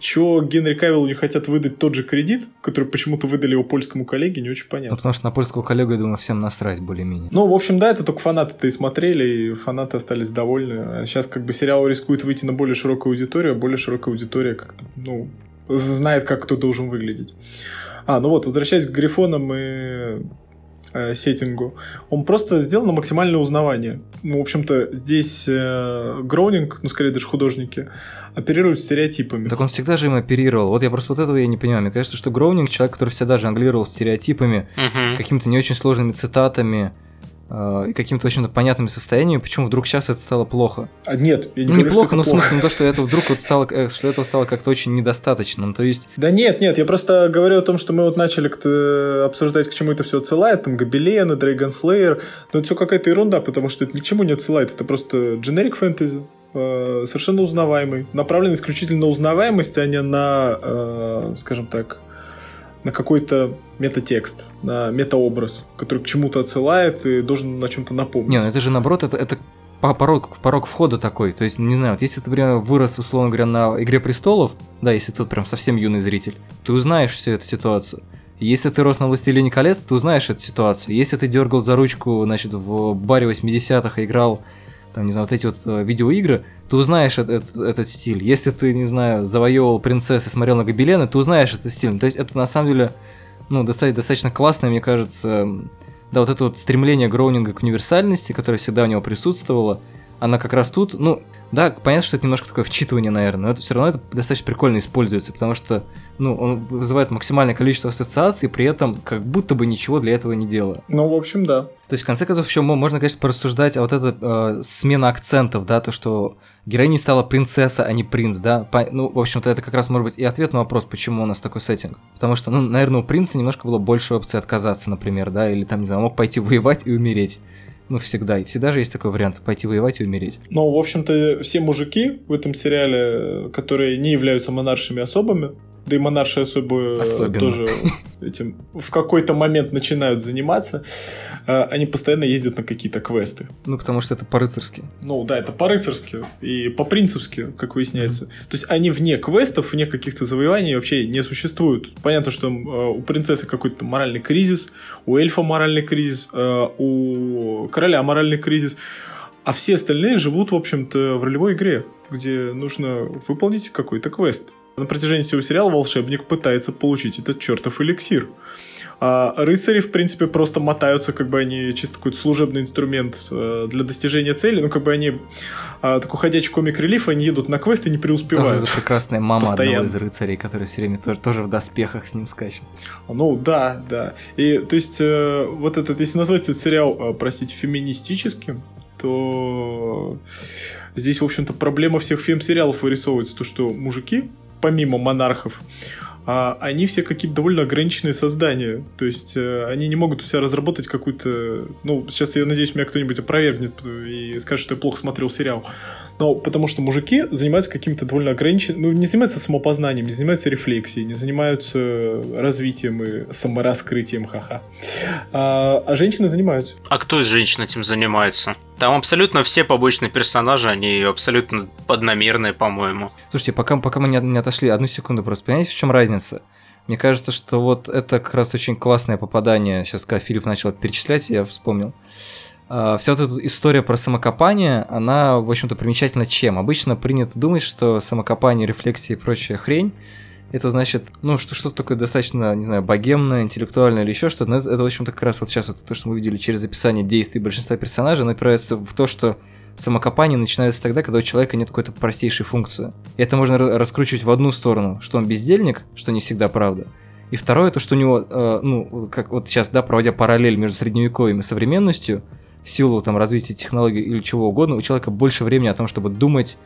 Чё Ген Генри Кавиллу не хотят выдать тот же кредит, который почему-то выдали его польскому коллеге, не очень понятно. Ну, потому что на польского коллегу, я думаю, всем насрать более-менее. Ну, в общем, да, это только фанаты-то и смотрели, и фанаты остались довольны. А сейчас как бы сериал рискует выйти на более широкую аудиторию, а более широкая аудитория как-то, ну, знает, как кто должен выглядеть. А, ну вот, возвращаясь к Грифонам и э, сеттингу, он просто сделан на максимальное узнавание. Ну, в общем-то, здесь э, Гроунинг, ну, скорее даже художники, оперируют стереотипами. Так он всегда же им оперировал. Вот я просто вот этого я не понимаю. Мне кажется, что Гроунинг человек, который всегда жонглировал стереотипами, Мгм. какими-то не очень сложными цитатами э, и какими-то, в общем-то, понятными состояниями, почему вдруг сейчас это стало плохо. А нет, я не Ну, говорю, неплохо, что но это в плохо. смысле, ну, то, что это вдруг вот стало, э, что этого стало как-то очень недостаточным. То есть, Да нет, нет, я просто говорю о том, что мы вот начали обсуждать, к чему это все отсылает, там, Гобелены, Дрейгон Слеер, но это все какая-то ерунда, потому что это ни к чему не отсылает, это просто generic фэнтези, э, совершенно узнаваемый, направлен исключительно на узнаваемость, а не на, э, скажем так, на какой-то метатекст, на метаобраз, который к чему-то отсылает и должен на чем-то напомнить. не, ну это же наоборот, это, это по- порог, порог входа такой. То есть, не знаю, вот если ты, например, вырос, условно говоря, на Игре Престолов, да, если ты прям совсем юный зритель, ты узнаешь всю эту ситуацию. Если ты рос на «Властелине колец», ты узнаешь эту ситуацию. Если ты дергал за ручку, значит, в баре 80-х и играл, там, не знаю, вот эти вот э, видеоигры, ты узнаешь этот, этот, этот стиль. Если ты, не знаю, завоевывал принцесс и смотрел на гобелены, ты узнаешь этот стиль. То есть это на самом деле, ну, достаточно, достаточно классно, мне кажется, да, вот это вот стремление Гроунинга к универсальности, которое всегда у него присутствовало, она как раз тут, ну, да, понятно, что это немножко такое вчитывание, наверное, но это все равно это достаточно прикольно используется, потому что, ну, он вызывает максимальное количество ассоциаций, при этом как будто бы ничего для этого не делая. Ну, в общем, да. То есть, в конце концов, еще мо- можно, конечно, порассуждать, а вот эта э, смена акцентов, да, то, что героиней стала принцесса, а не принц, да. По- ну, в общем-то, это как раз может быть и ответ на вопрос, почему у нас такой сеттинг. Потому что, ну, наверное, у принца немножко было больше опций отказаться, например, да, или там, не знаю, мог пойти воевать и умереть. Ну, всегда. И всегда же есть такой вариант пойти воевать и умереть. Ну, в общем-то, все мужики в этом сериале, которые не являются монаршими особами, да и монарши особо Особенно. тоже этим в какой-то момент начинают заниматься, а, они постоянно ездят на какие-то квесты. Ну, потому что это по-рыцарски. Ну да, это по-рыцарски и по-принципски, как выясняется. То есть они вне квестов, вне каких-то завоеваний вообще не существуют. Понятно, что э, у принцессы какой-то моральный кризис, у эльфа моральный кризис, э, у короля моральный кризис. А все остальные живут, в общем-то, в ролевой игре, где нужно выполнить какой-то квест. На протяжении всего сериала волшебник пытается получить этот чертов эликсир. А рыцари, в принципе, просто мотаются, как бы они чисто какой-то служебный инструмент э, для достижения цели. Ну, как бы они а, такой ходячий комик-релиф, они едут на квест и не Тоже преуспевают. это прекрасная мама Постоянно. одного из рыцарей, который все время тоже, тоже в доспехах с ним скачет. Ну, да, да. И, то есть, э, вот этот, если назвать этот сериал, э, простите, феминистическим, то здесь, в общем-то, проблема всех фем-сериалов вырисовывается. То, что мужики, помимо монархов, а, они все какие-то довольно ограниченные создания. То есть э, они не могут у себя разработать какую-то... Ну, сейчас, я надеюсь, меня кто-нибудь опровергнет и скажет, что я плохо смотрел сериал. Но потому что мужики занимаются каким-то довольно ограниченным... Ну, не занимаются самопознанием, не занимаются рефлексией, не занимаются развитием и самораскрытием, ха-ха. А, а женщины занимаются. А кто из женщин этим занимается? Там абсолютно все побочные персонажи, они абсолютно подномерные, по-моему. Слушайте, пока, пока мы не, не отошли, одну секунду просто. Понимаете, в чем разница? Мне кажется, что вот это как раз очень классное попадание. Сейчас, когда Филипп начал это перечислять, я вспомнил. А, Вся вот эта история про самокопание, она, в общем-то, примечательна чем? Обычно принято думать, что самокопание, рефлексия и прочая хрень, это значит, ну, что что-то такое достаточно, не знаю, богемное, интеллектуальное или еще что-то. Но это, это, в общем-то, как раз вот сейчас вот то, что мы видели через описание действий большинства персонажей, оно опирается в то, что самокопание начинается тогда, когда у человека нет какой-то простейшей функции. И это можно ра- раскручивать в одну сторону, что он бездельник, что не всегда правда. И второе, то, что у него, э, ну, как вот сейчас, да, проводя параллель между средневековьем и современностью, в силу там развития технологий или чего угодно, у человека больше времени о том, чтобы думать,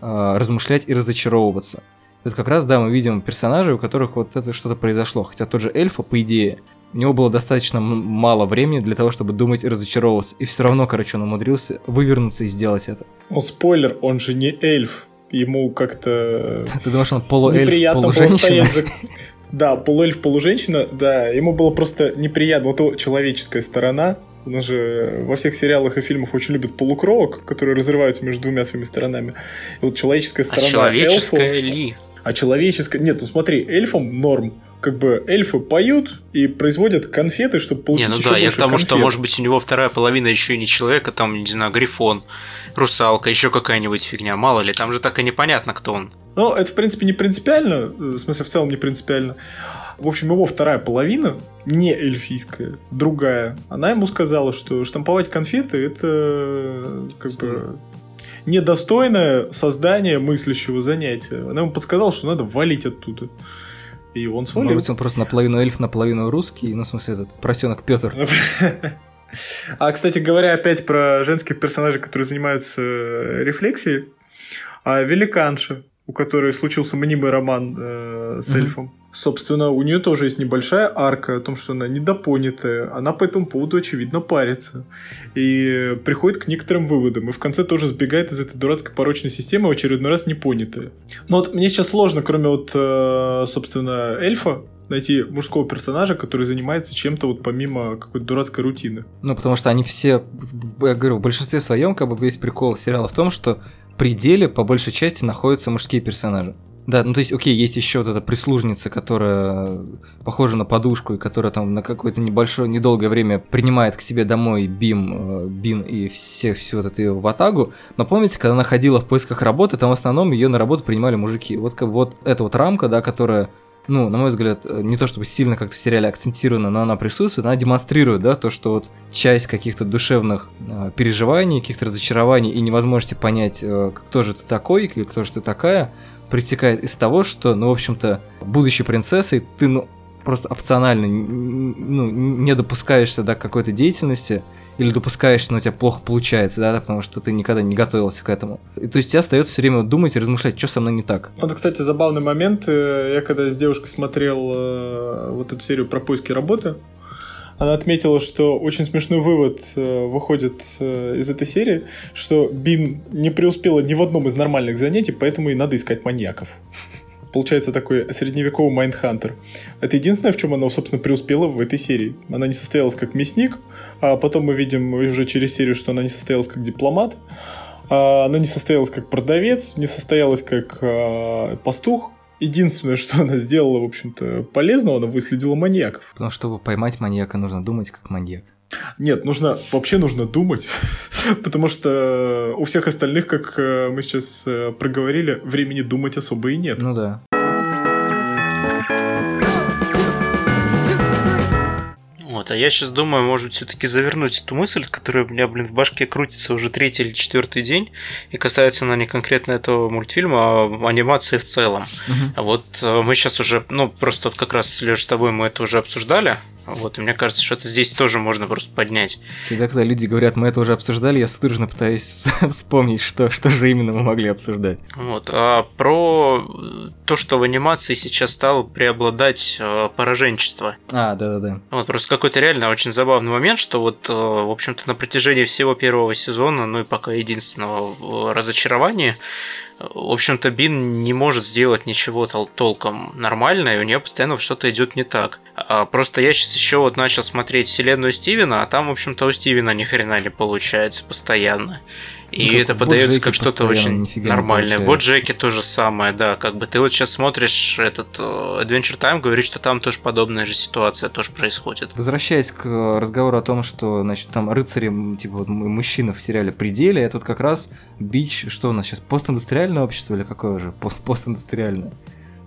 э, размышлять и разочаровываться. Это как раз, да, мы видим персонажей, у которых вот это что-то произошло. Хотя тот же эльфа, по идее, у него было достаточно мало времени для того, чтобы думать и разочаровываться. И все равно, короче, он умудрился вывернуться и сделать это. Ну, спойлер, он же не эльф. Ему как-то Ты думаешь, он полуэльф, полуженщина? за... Да, полуэльф, полуженщина, да, ему было просто неприятно. Вот его человеческая сторона, у нас же во всех сериалах и фильмах очень любят полукровок, которые разрываются между двумя своими сторонами. И вот человеческая А сторона человеческая эльфу- ли? А человеческое... Нет, ну смотри, эльфам норм. Как бы эльфы поют и производят конфеты, чтобы получить Не, ну еще да, я к тому, что конфет. может быть у него вторая половина еще и не человека, там, не знаю, грифон, русалка, еще какая-нибудь фигня, мало ли, там же так и непонятно, кто он. Ну, это, в принципе, не принципиально. э, В смысле, в целом не принципиально. В общем, его вторая половина, не эльфийская, другая, она ему сказала, что штамповать конфеты это как бы недостойное создание мыслящего занятия. Она ему подсказала, что надо валить оттуда. И он свалил. Может быть, он просто наполовину эльф, наполовину русский, ну, в смысле, этот поросенок Петр. А, кстати говоря, опять про женских персонажей, которые занимаются э, рефлексией. А великанша, у которой случился мнимый роман э, с эльфом. Собственно, у нее тоже есть небольшая арка о том, что она недопонятая. Она по этому поводу, очевидно, парится. И приходит к некоторым выводам. И в конце тоже сбегает из этой дурацкой порочной системы, в очередной раз непонятая. Но вот мне сейчас сложно, кроме вот, э, собственно, эльфа, найти мужского персонажа, который занимается чем-то вот помимо какой-то дурацкой рутины. Ну, потому что они все, я говорю, в большинстве своем, как бы весь прикол сериала в том, что пределе, по большей части, находятся мужские персонажи. Да, ну то есть, окей, есть еще вот эта прислужница, которая похожа на подушку, и которая там на какое-то небольшое, недолгое время принимает к себе домой Бим, э, Бин и все, всю вот эту ее ватагу. Но помните, когда она ходила в поисках работы, там в основном ее на работу принимали мужики. Вот как вот эта вот рамка, да, которая ну, на мой взгляд, э, не то чтобы сильно как-то в сериале акцентирована, но она присутствует, она демонстрирует, да, то, что вот часть каких-то душевных э, переживаний, каких-то разочарований и невозможности понять, э, кто же ты такой, и кто же ты такая, притекает из того, что, ну, в общем-то, будущей принцессой ты, ну, просто опционально, ну, не допускаешься до какой-то деятельности, или допускаешь, но у тебя плохо получается, да, потому что ты никогда не готовился к этому. И, то есть тебе остается все время думать и размышлять, что со мной не так. Вот, кстати, забавный момент. э, Я когда с девушкой смотрел э, вот эту серию про поиски работы, она отметила, что очень смешной вывод э, выходит э, из этой серии, что Бин не преуспела ни в одном из нормальных занятий, поэтому и надо искать маньяков. Получается такой средневековый Майндхантер. Это единственное, в чем она, собственно, преуспела в этой серии. Она не состоялась как мясник, а потом мы видим уже через серию, что она не состоялась как дипломат, а, она не состоялась как продавец, не состоялась как а, пастух. Единственное, что она сделала, в общем-то, полезного, она выследила маньяков. Потому что, чтобы поймать маньяка, нужно думать как маньяк. Нет, нужно, вообще нужно думать, потому что у всех остальных, как э, мы сейчас э, проговорили, времени думать особо и нет. Ну да. Вот, а я сейчас думаю, может все-таки завернуть эту мысль, которая у меня, блин, в башке крутится уже третий или четвертый день, и касается она не конкретно этого мультфильма, а анимации в целом. А вот э, мы сейчас уже, ну, просто вот как раз, Леш, с тобой мы это уже обсуждали, вот, и мне кажется, что это здесь тоже можно просто поднять. Всегда, когда люди говорят, мы это уже обсуждали, я судорожно пытаюсь вспомнить, что, что же именно мы могли обсуждать. Вот. А про то, что в анимации сейчас стало преобладать э, пораженчество. А, да-да-да. Вот просто какой-то реально очень забавный момент, что вот, э, в общем-то, на протяжении всего первого сезона, ну и пока единственного разочарования, в общем-то, Бин не может сделать ничего тол- толком нормально, и у нее постоянно что-то идет не так. А просто я сейчас еще вот начал смотреть вселенную Стивена, а там, в общем-то, у Стивена ни хрена не получается постоянно. И Ну, это подается как что-то очень нормальное. В получается. Боджеке то же самое, да. Как бы ты вот сейчас смотришь этот э, Adventure Time, говоришь, что там тоже подобная же ситуация тоже происходит. Возвращаясь к э, разговору о том, что, значит, там рыцари, типа, вот, мужчина в сериале «Пределе», это вот как раз бич, что у нас сейчас, постиндустриальное общество или какое уже? Пост постиндустриальное.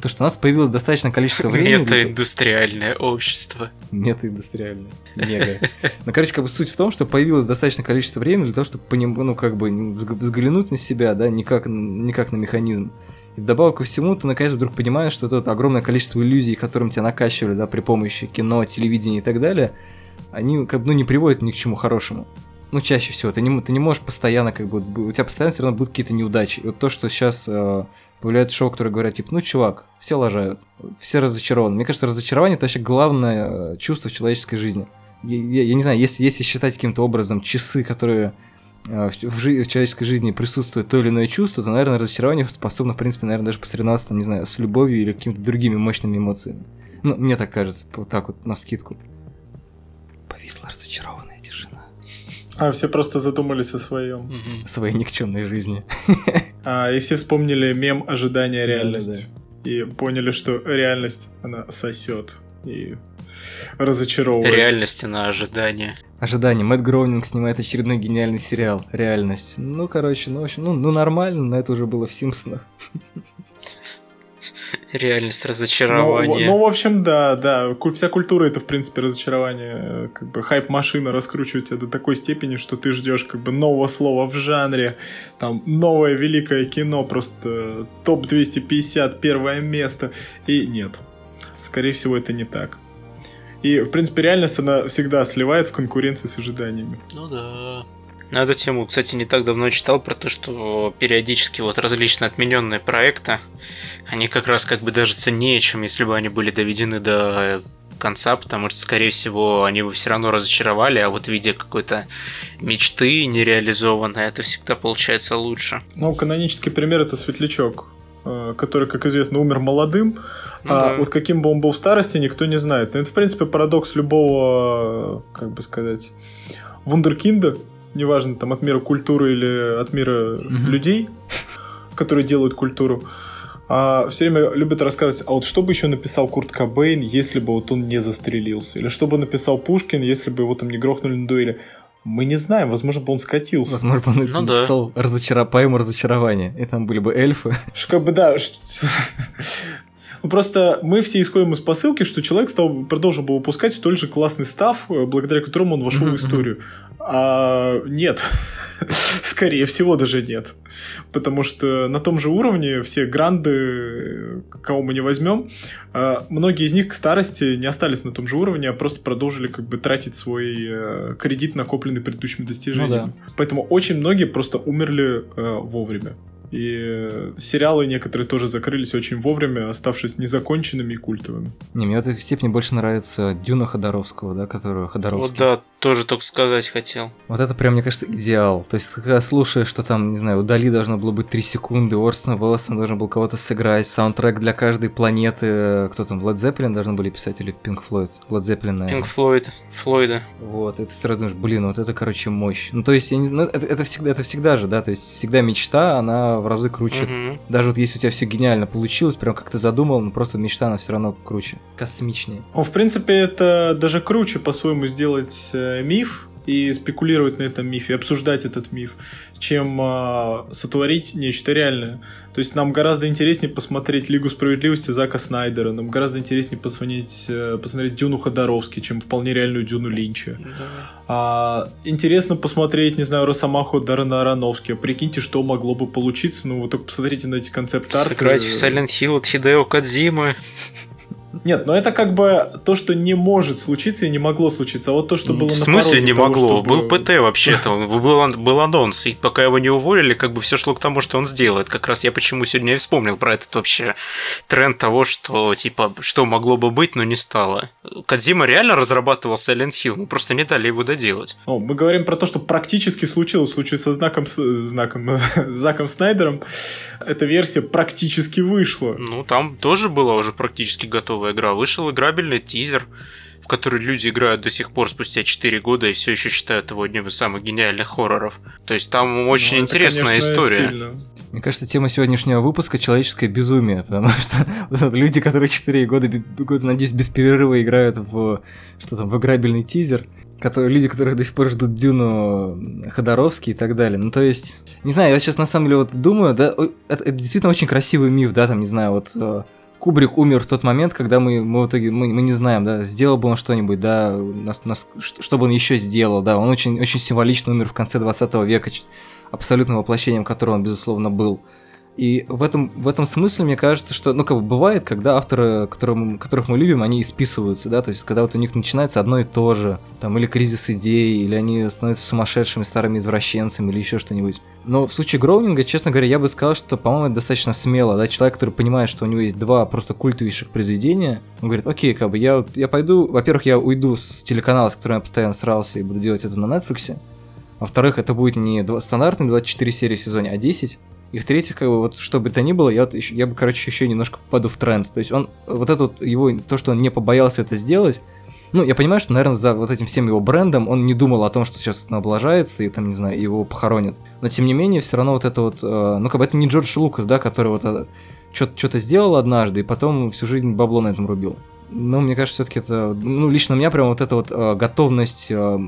То, что у нас появилось достаточное количество времени... Это индустриальное общество. Метаиндустриальное. Мега. Ну, короче, как бы суть в том, что появилось достаточное количество времени для того, чтобы поним... ну, как бы взг- взглянуть на себя, да, не как, не как на механизм. И вдобавок ко всему, ты наконец вдруг понимаешь, что это огромное количество иллюзий, которым тебя накачивали, да, при помощи кино, телевидения и так далее, они как бы, ну, не приводят ни к чему хорошему. Ну, чаще всего. Ты не, ты не можешь постоянно, как бы, у тебя постоянно все равно будут какие-то неудачи. И вот то, что сейчас э, появляются шоу, которые говорят, типа, ну, чувак, все лажают, все разочарованы. Мне кажется, разочарование – это вообще главное э, чувство в человеческой жизни. Я, я- я не знаю, если, если считать каким-то образом часы, которые э, в, в жи- в человеческой жизни присутствует то или иное чувство, то, наверное, разочарование способно, в принципе, наверное, даже посоревноваться, там, не знаю, с любовью или какими-то другими мощными эмоциями. Ну, мне так кажется, вот так вот, на вскидку. Повисла разочарованная тишина А все просто задумались о своем. о своей никчемной жизни. А, и все вспомнили мем ожидания реальности. и поняли, что реальность, она сосет и разочаровывает. Реальность на ожидание. Ожидание. Мэтт Гроунинг снимает очередной гениальный сериал. Реальность. Ну, короче, ну, в общем, ну, ну нормально, но это уже было в Симпсонах. Реальность разочарования. Ну, ну, в общем, да, да. Вся культура это, в принципе, разочарование. Как бы хайп-машина раскручивает тебя до такой степени, что ты ждешь как бы нового слова в жанре. Там новое великое кино, просто топ-250, первое место. И нет. Скорее всего, это не так. И, в принципе, реальность, она всегда сливает в конкуренции с ожиданиями. Ну да. На эту тему, кстати, не так давно читал про то, что периодически вот различные отмененные проекты, они как раз как бы даже ценнее, чем если бы они были доведены до конца, потому что, скорее всего, они бы все равно разочаровали, а вот в виде какой-то мечты нереализованной, это всегда получается лучше. Ну, канонический пример это Светлячок. Э, который, как известно, умер молодым, ну, а да. вот каким бы он был в старости, никто не знает. Ну, это, в принципе, парадокс любого, как бы сказать, вундеркинда, неважно, там, от мира культуры или от мира угу. людей, которые делают культуру. А все время любят рассказывать, а вот что бы еще написал Курт Кобейн, если бы вот он не застрелился? Или что бы написал Пушкин, если бы его там не грохнули на дуэли? Мы не знаем, возможно, бы он скатился. Возможно, бы он ну, написал да. разочара... поэму разочарования, и там были бы эльфы. Как бы, да. Ну, просто мы все исходим из посылки, что человек стал, продолжил бы выпускать столь же классный став, э, благодаря которому он вошел в историю. А нет. Скорее всего, даже нет. Потому что на том же уровне все гранды, кого мы не возьмем, а, многие из них к старости не остались на том же уровне, а просто продолжили как бы тратить свой э, кредит, накопленный предыдущими достижениями. Ну, да. Поэтому очень многие просто умерли э, вовремя. И сериалы некоторые тоже закрылись очень вовремя, оставшись незаконченными и культовыми. Не, мне в этой степени больше нравится Дюна Ходоровского, да, которую Ходоровский. Вот да, тоже только сказать хотел. Вот это прям, мне кажется, идеал. То есть, когда слушаешь, что там, не знаю, у Дали должно было быть 3 секунды, Орстон Уэллсон должен был кого-то сыграть, саундтрек для каждой планеты, кто там, Led Zeppelin должны были писать или Pink Floyd? Led Zeppelin, наверное. Pink Floyd, Флойда. Вот, это сразу думаешь, блин, вот это, короче, мощь. Ну, то есть, я не знаю, это, это, всегда, это всегда же, да, то есть, всегда мечта, она в разы круче. Угу. Даже вот если у тебя все гениально получилось, прям как ты задумал, но просто мечта, она все равно круче, космичнее. Ну, в принципе, это даже круче по-своему сделать э, миф, и спекулировать на этом мифе, обсуждать этот миф, чем э, сотворить нечто реальное. То есть нам гораздо интереснее посмотреть Лигу справедливости Зака Снайдера, нам гораздо интереснее посмотреть, э, посмотреть Дюну Ходоровски, чем вполне реальную Дюну Линча. Да. А, интересно посмотреть, не знаю, Росомаху Дарана Ароновски. Прикиньте, что могло бы получиться. Ну, вы только посмотрите на эти концепт-арты. Сыграть в Silent Hill от Хидео Кадзимы. Нет, но это как бы то, что не может случиться и не могло случиться. А вот то, что было В смысле не того, могло? Чтобы... Был ПТ вообще-то. Был, был анонс. И пока его не уволили, как бы все шло к тому, что он сделает. Как раз я почему сегодня и вспомнил про этот вообще тренд того, что типа что могло бы быть, но не стало. Кадзима реально разрабатывал Silent Hill, мы просто не дали его доделать. О, мы говорим про то, что практически случилось в случае со знаком, знаком Заком Снайдером. Эта версия практически вышла. Ну, там тоже была уже практически готова новая игра. Вышел играбельный тизер, в который люди играют до сих пор спустя 4 года и все еще считают его одним из самых гениальных хорроров. То есть там очень ну, интересная это, конечно, история. Сильно. Мне кажется, тема сегодняшнего выпуска человеческое безумие, потому что люди, которые 4 года, года, надеюсь, без перерыва играют в что там, в играбельный тизер, которые, люди, которые до сих пор ждут Дюну Ходоровский и так далее. Ну, то есть, не знаю, я сейчас на самом деле вот думаю, да, это, это действительно очень красивый миф, да, там, не знаю, вот э, Кубрик умер в тот момент, когда мы, мы в итоге, мы, мы не знаем, да, сделал бы он что-нибудь, да, нас, нас, что бы он еще сделал, да, он очень, очень символично умер в конце 20 века, абсолютным воплощением которого он, безусловно, был. И в этом, в этом смысле мне кажется, что, ну, как бы бывает, когда авторы, которым, которых мы любим, они исписываются, да, то есть когда вот у них начинается одно и то же, там, или кризис идей, или они становятся сумасшедшими старыми извращенцами, или еще что-нибудь. Но в случае Гроунинга, честно говоря, я бы сказал, что, по-моему, это достаточно смело, да, человек, который понимает, что у него есть два просто культовейших произведения, он говорит, окей, как бы, я, я пойду, во-первых, я уйду с телеканала, с которым я постоянно срался, и буду делать это на Netflix, во-вторых, это будет не стандартные 24 серии в сезоне, а 10, и в-третьих, как бы вот что бы то ни было, я, вот, я бы, короче, еще немножко попаду в тренд. То есть он, вот это вот его, то, что он не побоялся это сделать, ну, я понимаю, что, наверное, за вот этим всем его брендом он не думал о том, что сейчас он облажается и там, не знаю, его похоронят. Но, тем не менее, все равно вот это вот, э, ну, как бы это не Джордж Лукас, да, который вот э, что-то сделал однажды, и потом всю жизнь бабло на этом рубил. Ну, мне кажется, все-таки это, ну, лично у меня прям вот эта вот э, готовность э,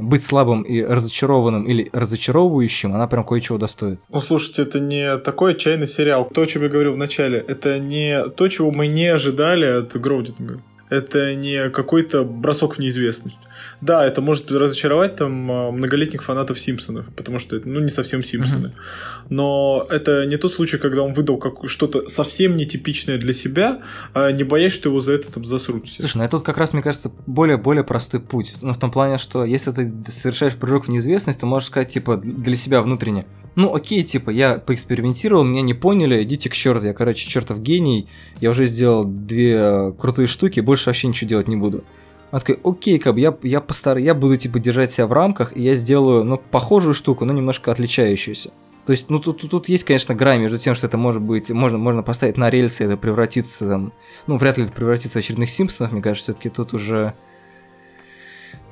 быть слабым и разочарованным или разочаровывающим, она прям кое-чего достоит. Ну, слушайте, это не такой отчаянный сериал. То, о чем я говорил в начале, это не то, чего мы не ожидали от Гроудинга это не какой-то бросок в неизвестность. Да, это может разочаровать там а, многолетних фанатов Симпсонов, потому что это, ну, не совсем Симпсоны. Но это не тот случай, когда он выдал как что-то совсем нетипичное для себя, а не боясь, что его за это там засрут все. Слушай, ну это как раз, мне кажется, более-более простой путь. Ну, в том плане, что если ты совершаешь прыжок в неизвестность, то можешь сказать, типа, для себя внутренне, ну окей, типа, я поэкспериментировал, меня не поняли, идите к черту, я, короче, чертов гений, я уже сделал две э, крутые штуки, больше вообще ничего делать не буду. Она такая, окей, как бы я, я постар, я буду типа держать себя в рамках, и я сделаю, ну, похожую штуку, но немножко отличающуюся. То есть, ну, тут, тут, тут есть, конечно, грань между тем, что это может быть, можно, можно поставить на рельсы, это превратится там, ну, вряд ли это превратится в очередных Симпсонов, мне кажется, все-таки тут уже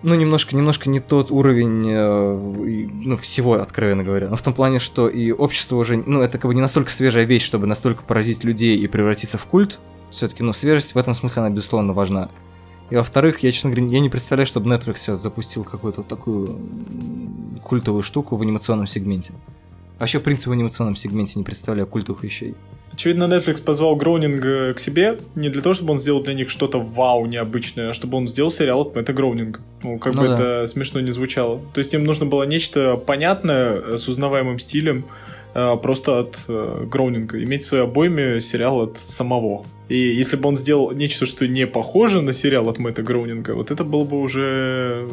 ну, немножко, немножко не тот уровень э, ну, всего, откровенно говоря. Но в том плане, что и общество уже, ну, это как бы не настолько свежая вещь, чтобы настолько поразить людей и превратиться в культ. Все-таки, ну, свежесть в этом смысле, она, безусловно, важна. И во-вторых, я, честно говоря, я не представляю, чтобы Netflix сейчас запустил какую-то вот такую культовую штуку в анимационном сегменте. Вообще, в принципе, в анимационном сегменте не представляю культовых вещей. Очевидно, Netflix позвал Гроунинга к себе не для того, чтобы он сделал для них что-то вау необычное, а чтобы он сделал сериал от Мэтта Гроунинга. Ну, как ну, бы да. это смешно не звучало. То есть им нужно было нечто понятное, э, с узнаваемым стилем, просто от э, Гроунинга. Иметь в своей обойме сериал от самого. И если бы он сделал нечто, что не похоже на сериал от Мэтта Гроунинга, вот это было бы уже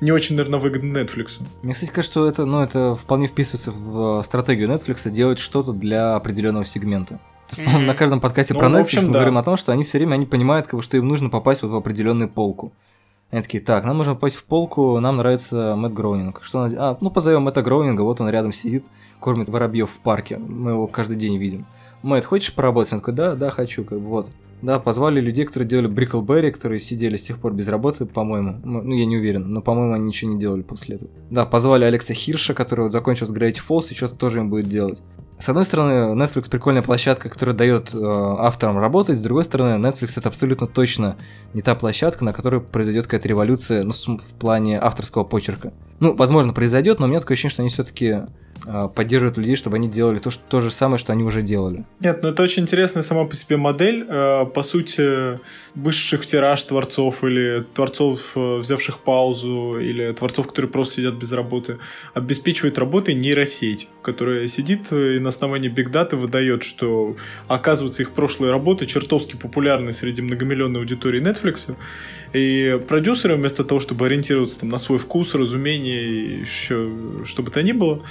не очень, наверное, выгодно Netflix. Мне, кстати, кажется, что это, ну, это вполне вписывается в э, стратегию Netflix делать что-то для определенного сегмента. То есть, mm-hmm. на каждом подкасте ну, про Netflix общем, мы да. говорим о том, что они все время они понимают, как бы, что им нужно попасть вот в определенную полку. Они такие, так, нам нужно попасть в полку, нам нравится Мэтт Гроунинг. Что он... А, ну позовем Мэтта Гроунинга, вот он рядом сидит, кормит воробьев в парке. Мы его каждый день видим. Мэтт, хочешь поработать? Он такой, да, да, хочу, как бы вот. Да, позвали людей, которые делали Бриклберри, которые сидели с тех пор без работы, по-моему. Ну, я не уверен, но, по-моему, они ничего не делали после этого. Да, позвали Алекса Хирша, который вот закончил с Gravity Falls и что-то тоже им будет делать. С одной стороны, Netflix прикольная площадка, которая дает э, авторам работать, с другой стороны, Netflix это абсолютно точно не та площадка, на которой произойдет какая-то революция ну, в плане авторского почерка. Ну, возможно, произойдет, но у меня такое ощущение, что они все-таки поддерживают людей, чтобы они делали то, что, то же самое, что они уже делали. Нет, ну это очень интересная сама по себе модель. Э, по сути, высших тираж творцов или творцов, э, взявших паузу, или творцов, которые просто сидят без работы, обеспечивает работой нейросеть, которая сидит и на основании бигдаты выдает, что оказывается их прошлые работы чертовски популярны среди многомиллионной аудитории Netflix, и продюсеры вместо того, чтобы ориентироваться там, на свой вкус, разумение, еще что бы то ни было,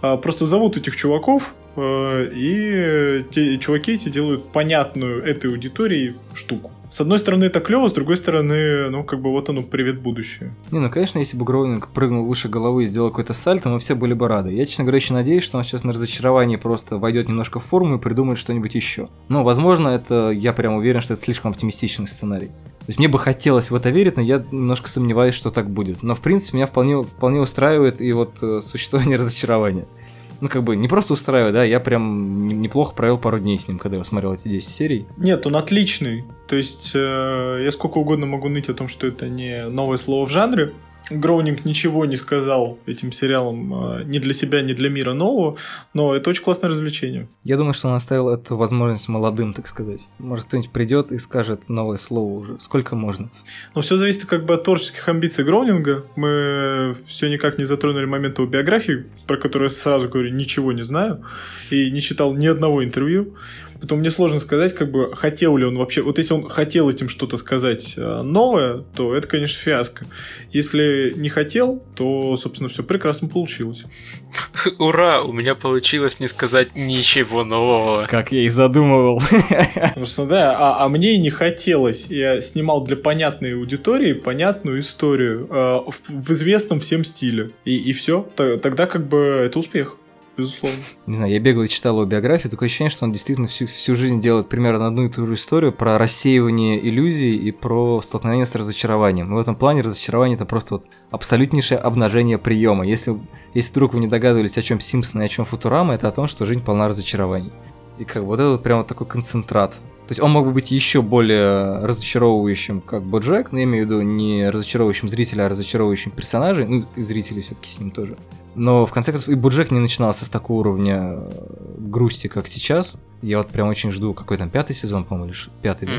а, просто зовут этих чуваков, э, и те чуваки эти делают понятную этой аудитории штуку. С одной стороны, это клево, с другой стороны, ну, как бы вот оно, привет будущее. Не, ну, конечно, если бы Гроулинг прыгнул выше головы и сделал какой-то сальто, мы все были бы рады. Я, честно говоря, еще надеюсь, что он сейчас на разочарование просто войдет немножко в форму и придумает что-нибудь еще. Но, возможно, это, я прям уверен, что это слишком оптимистичный сценарий. То есть мне бы хотелось в это верить, но я немножко сомневаюсь, что так будет. Но, в принципе, меня вполне, вполне устраивает и вот э, существование разочарования ну, как бы, не просто устраивает, да, я прям неплохо провел пару дней с ним, когда я смотрел эти 10 серий. Нет, он отличный. То есть, э, я сколько угодно могу ныть о том, что это не новое слово в жанре, Гроунинг ничего не сказал этим сериалом а, ни для себя, ни для мира нового, но это очень классное развлечение. Я думаю, что он оставил эту возможность молодым, так сказать. Может, кто-нибудь придет и скажет новое слово уже. Сколько можно? Но все зависит как бы от творческих амбиций Гроунинга. Мы все никак не затронули момент его биографии, про которую я сразу говорю, ничего не знаю и не читал ни одного интервью. Поэтому мне сложно сказать, как бы хотел ли он вообще... Вот если он хотел этим что-то сказать э, новое, то это, конечно, фиаско. Если не хотел, то, собственно, все прекрасно получилось. Ура! У меня получилось не сказать ничего нового. Как я и задумывал. Собственно, да, а, а мне и не хотелось. Я снимал для понятной аудитории понятную историю э, в, в известном всем стиле. И, и все. Тогда как бы это успех безусловно. Не знаю, я бегал и читал его биографию, такое ощущение, что он действительно всю, всю жизнь делает примерно одну и ту же историю про рассеивание иллюзий и про столкновение с разочарованием. В этом плане разочарование это просто вот абсолютнейшее обнажение приема. Если, если вдруг вы не догадывались, о чем Симпсон и о чем Футурама, это о том, что жизнь полна разочарований. И как бы вот это вот прям вот такой концентрат. То есть он мог бы быть еще более разочаровывающим, как Боджек, но я имею в виду не разочаровывающим зрителя, а разочаровывающим персонажей, ну и зрителей все-таки с ним тоже. Но в конце концов и Боджек не начинался с такого уровня э, грусти, как сейчас. Я вот прям очень жду, какой там пятый сезон, по-моему, или пятый, да?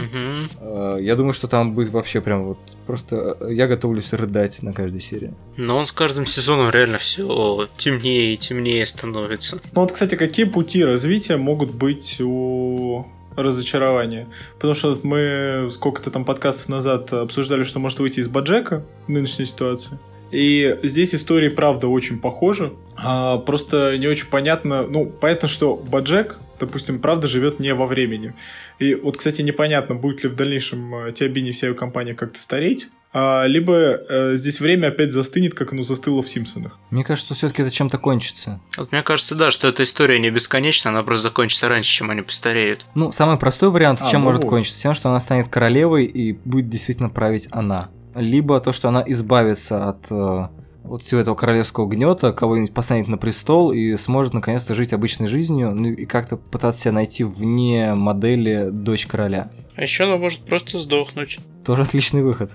Э, Я думаю, что там будет вообще прям вот просто э, я готовлюсь рыдать на каждой серии. Но он с каждым сезоном реально все темнее и темнее становится. Ну вот, кстати, какие пути развития могут быть у разочарования? Потому что мы сколько-то там подкастов назад обсуждали, что может выйти из Баджека нынешней ситуации. И здесь истории, правда, очень похожи. А, просто не очень понятно. Ну, понятно, что Баджек, допустим, правда живет не во времени. И вот, кстати, непонятно, будет ли в дальнейшем э, Тиабини вся ее компания как-то стареть. А, либо э, здесь время опять застынет, как оно застыло в Симпсонах. Мне кажется, все-таки это чем-то кончится. Вот мне кажется, да, что эта история не бесконечна, она просто закончится раньше, чем они постареют. Ну, самый простой вариант, А, чем ну может вот. кончиться? Тем, что она станет королевой и будет действительно править она. Либо то, что она избавится от э, вот всего этого королевского гнета, кого-нибудь посадит на престол и сможет наконец-то жить обычной жизнью, ну и как-то пытаться себя найти вне модели дочь короля. А еще она может просто сдохнуть. Тоже отличный выход.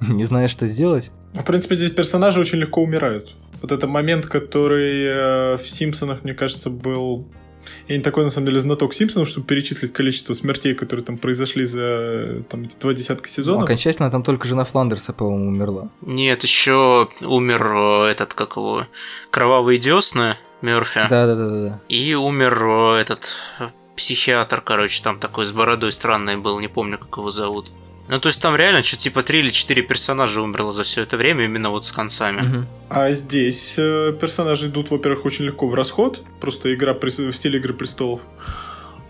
Не знаешь, что сделать? В принципе, здесь персонажи очень легко умирают. Вот это момент, который э, в Симпсонах, мне кажется, был... Я не такой, на самом деле, знаток Симпсонов, чтобы перечислить количество смертей, которые там произошли за э, там, эти два десятка Ну, сезонов. окончательно там только жена Фландерса, по-моему, умерла. Нет, еще умер э, этот, как его, кровавый десны Мерфи. Да-да-да-да. И умер этот психиатр, короче, там такой с бородой странный был, не помню, как его зовут. Ну, то есть там реально что-то типа 3 или 4 персонажа умерло за все это время, именно вот с концами. Мгм. А здесь э, персонажи идут, во-первых, очень легко в расход, просто игра в стиле Игры Престолов.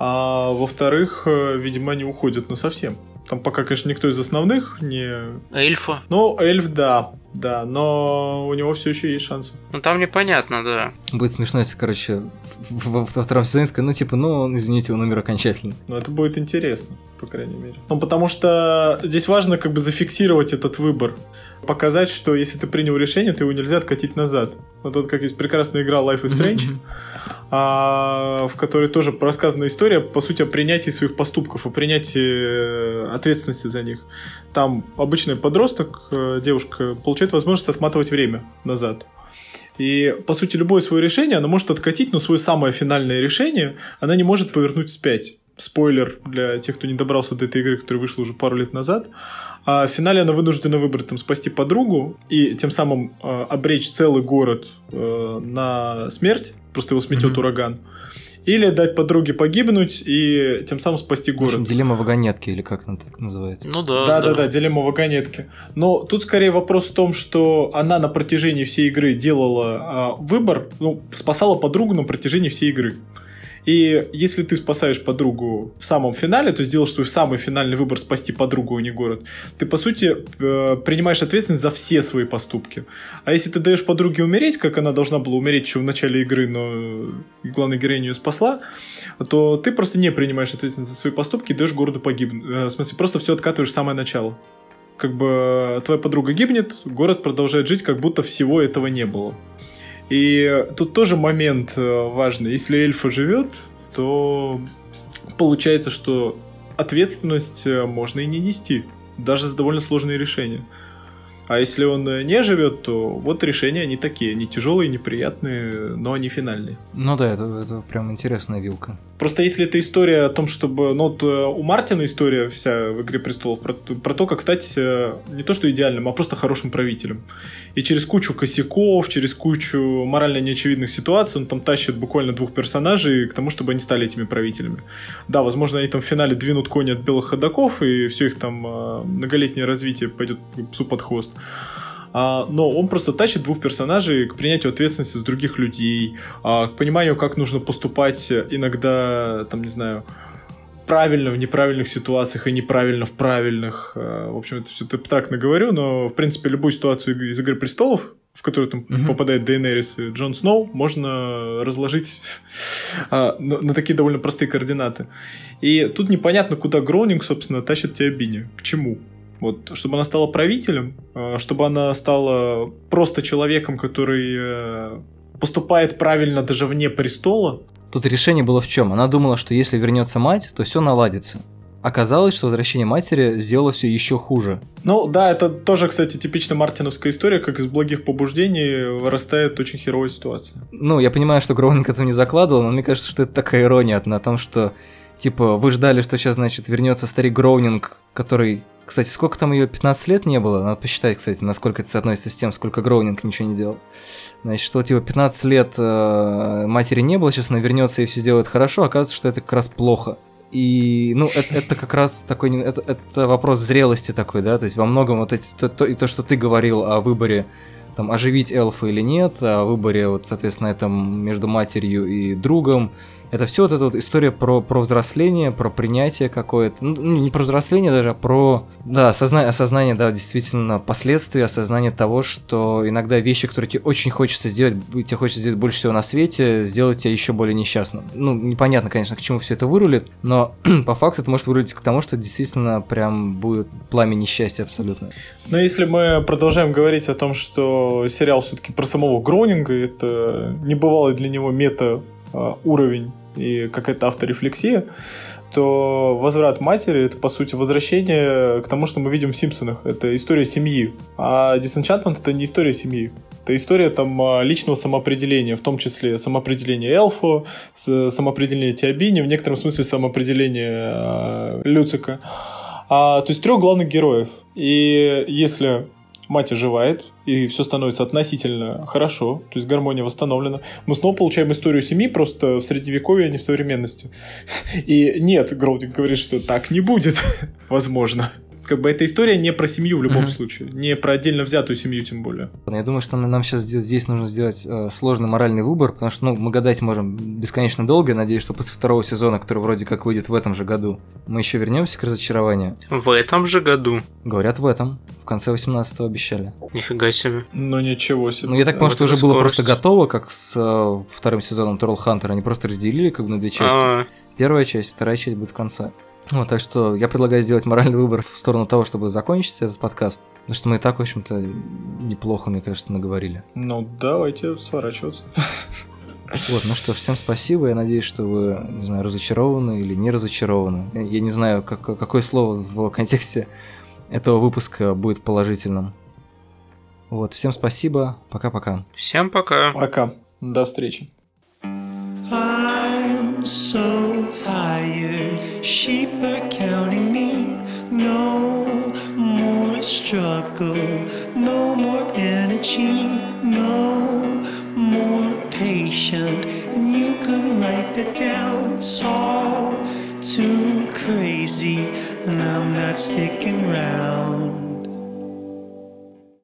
А во-вторых, э, видимо, они уходят на совсем. Там пока, конечно, никто из основных не... Эльфа. Ну, эльф, да, да, но у него все еще есть шансы. Ну, там непонятно, да. Будет смешно, если, короче, во, во втором сезоне такой, ну, типа, ну, извините, он умер окончательно. Но это будет интересно, по крайней мере. Ну, потому что здесь важно как бы зафиксировать этот выбор. Показать, что если ты принял решение, то его нельзя откатить назад. Вот тут как есть прекрасная игра Life is Strange, а, в которой тоже рассказана история, по сути, о принятии своих поступков, о принятии э, ответственности за них. Там обычный подросток, э, девушка, получает возможность отматывать время назад. И, по сути, любое свое решение она может откатить, но свое самое финальное решение она не может повернуть вспять. Спойлер для тех, кто не добрался до этой игры, которая вышла уже пару лет назад. А в финале она вынуждена выбрать там спасти подругу и тем самым э, обречь целый город э, на смерть, просто его сметет Мгм. ураган. Или дать подруге погибнуть и тем самым спасти В общем, город. дилемма вагонетки, или как она так называется. Ну да, Да, да, да, дилемма вагонетки. Но тут скорее вопрос в том, что она на протяжении всей игры делала а, выбор, ну, спасала подругу на протяжении всей игры. И если ты спасаешь подругу в самом финале, то сделаешь свой самый финальный выбор спасти подругу, а не город, ты, по сути, э, принимаешь ответственность за все свои поступки. А если ты даешь подруге умереть, как она должна была умереть еще в начале игры, но главная героиня ее спасла, то ты просто не принимаешь ответственность за свои поступки и даешь городу погибнуть. Э, В смысле, просто все откатываешь в самое начало. Как бы э, твоя подруга гибнет, город продолжает жить, как будто всего этого не было. И тут тоже момент э, важный. Если эльфа живет, то получается, что ответственность э, можно и не нести, даже за довольно сложные решения. А если он э, не живет, то вот решения они такие, они тяжелые, неприятные, но они финальные. Ну да, это, это прям интересная вилка. Просто если это история о том, чтобы... Ну, вот э, у Мартина история вся в «Игре престолов» про, про то, как стать э, не то что идеальным, а просто хорошим правителем. И через кучу косяков, через кучу морально неочевидных ситуаций он там тащит буквально двух персонажей к тому, чтобы они стали этими правителями. Да, возможно, они там в финале двинут кони от белых ходаков, и все их там э, многолетнее развитие пойдет псу под хвост. А, но он просто тащит двух персонажей к принятию ответственности с других людей, а, к пониманию, как нужно поступать иногда, там, не знаю, правильно в неправильных ситуациях и неправильно в правильных. А, В общем, это все абстрактно говорю, но, в принципе, любую ситуацию из «Игры престолов», в которую там Мгм. попадает Дейенерис и Джон Сноу, можно разложить а, на, на такие довольно простые координаты. И тут непонятно, куда Гроунинг, собственно, тащит Теобини. К чему? Вот, чтобы она стала правителем, а, чтобы она стала просто человеком, который э, поступает правильно даже вне престола, Тут решение было в чем? Она думала, что если вернется мать, то все наладится. Оказалось, что возвращение матери сделало все еще хуже. Ну да, это тоже, кстати, типично мартиновская история, как из благих побуждений вырастает очень херовая ситуация. Ну, я понимаю, что Гроунинг этого не закладывал, но мне кажется, что это такая ирония на том, что типа вы ждали, что сейчас, значит, вернется старик Гроунинг, который кстати, сколько там ее 15 лет не было? Надо посчитать, кстати, насколько это соотносится с тем, сколько Гроунинг ничего не делал. Значит, что типа 15 лет э, матери не было, сейчас она вернется и все сделает хорошо, оказывается, что это как раз плохо. И, ну, это, это как раз такой, это, это вопрос зрелости такой, да, то есть во многом вот эти, то, то, и то, что ты говорил о выборе, там, оживить эльфа или нет, о выборе, вот, соответственно, этом между матерью и другом, это все вот эта вот история про, про взросление, про принятие какое-то. Ну, не про взросление даже, а про, да, осознание, осознание, да, действительно, последствий, осознание того, что иногда вещи, которые тебе очень хочется сделать, тебе хочется сделать больше всего на свете, сделать тебя еще более несчастным. Ну, непонятно, конечно, к чему все это вырулит, но по факту это может вырулить к тому, что действительно прям будет пламя несчастья абсолютно. Но если мы продолжаем говорить о том, что сериал все-таки про самого Гронинга, это небывалый для него мета уровень и какая-то авторефлексия, то возврат матери это по сути возвращение к тому, что мы видим в Симпсонах. Это история семьи. А Disenchantment это не история семьи. Это история там а, личного самоопределения, в том числе самоопределение Элфо, самоопределение Тиабини, в некотором смысле самоопределение э, Люцика. А, то есть трех главных героев. И если мать оживает, и все становится относительно хорошо, то есть гармония восстановлена. Мы снова получаем историю семьи просто в средневековье, а не в современности. И нет, Гроудинг говорит, что так не будет, возможно как бы эта история не про семью в любом случае, не про отдельно взятую семью тем более. Я думаю, что нам сейчас здесь нужно сделать э, сложный моральный выбор, потому что ну, мы гадать можем бесконечно долго. Я надеюсь, что после второго сезона, который вроде как выйдет в этом же году, мы еще вернемся к разочарованию. В этом же году? Говорят, в этом. В конце 18-го обещали. Нифига себе. Ну ничего себе. Ну я так понял, что уже скорость. было просто готово, как с э, вторым сезоном Тролл Хантер. Они просто разделили как бы на две части. А-а-а. Первая часть, вторая часть будет в конце. Вот, так что я предлагаю сделать моральный выбор в сторону того, чтобы закончить этот подкаст. Потому что мы и так, в общем-то, неплохо, мне кажется, наговорили. Ну, давайте сворачиваться. Вот, ну что, всем спасибо. Я надеюсь, что вы, не знаю, разочарованы или не разочарованы. Я, я не знаю, как, какое слово в контексте этого выпуска будет положительным. Вот, всем спасибо. Пока-пока. Всем пока. Пока. До встречи. I'm so tired. Sheep are counting me. No more struggle. No more energy. No more patient. And you can write that down. It's all too crazy. And I'm not sticking around.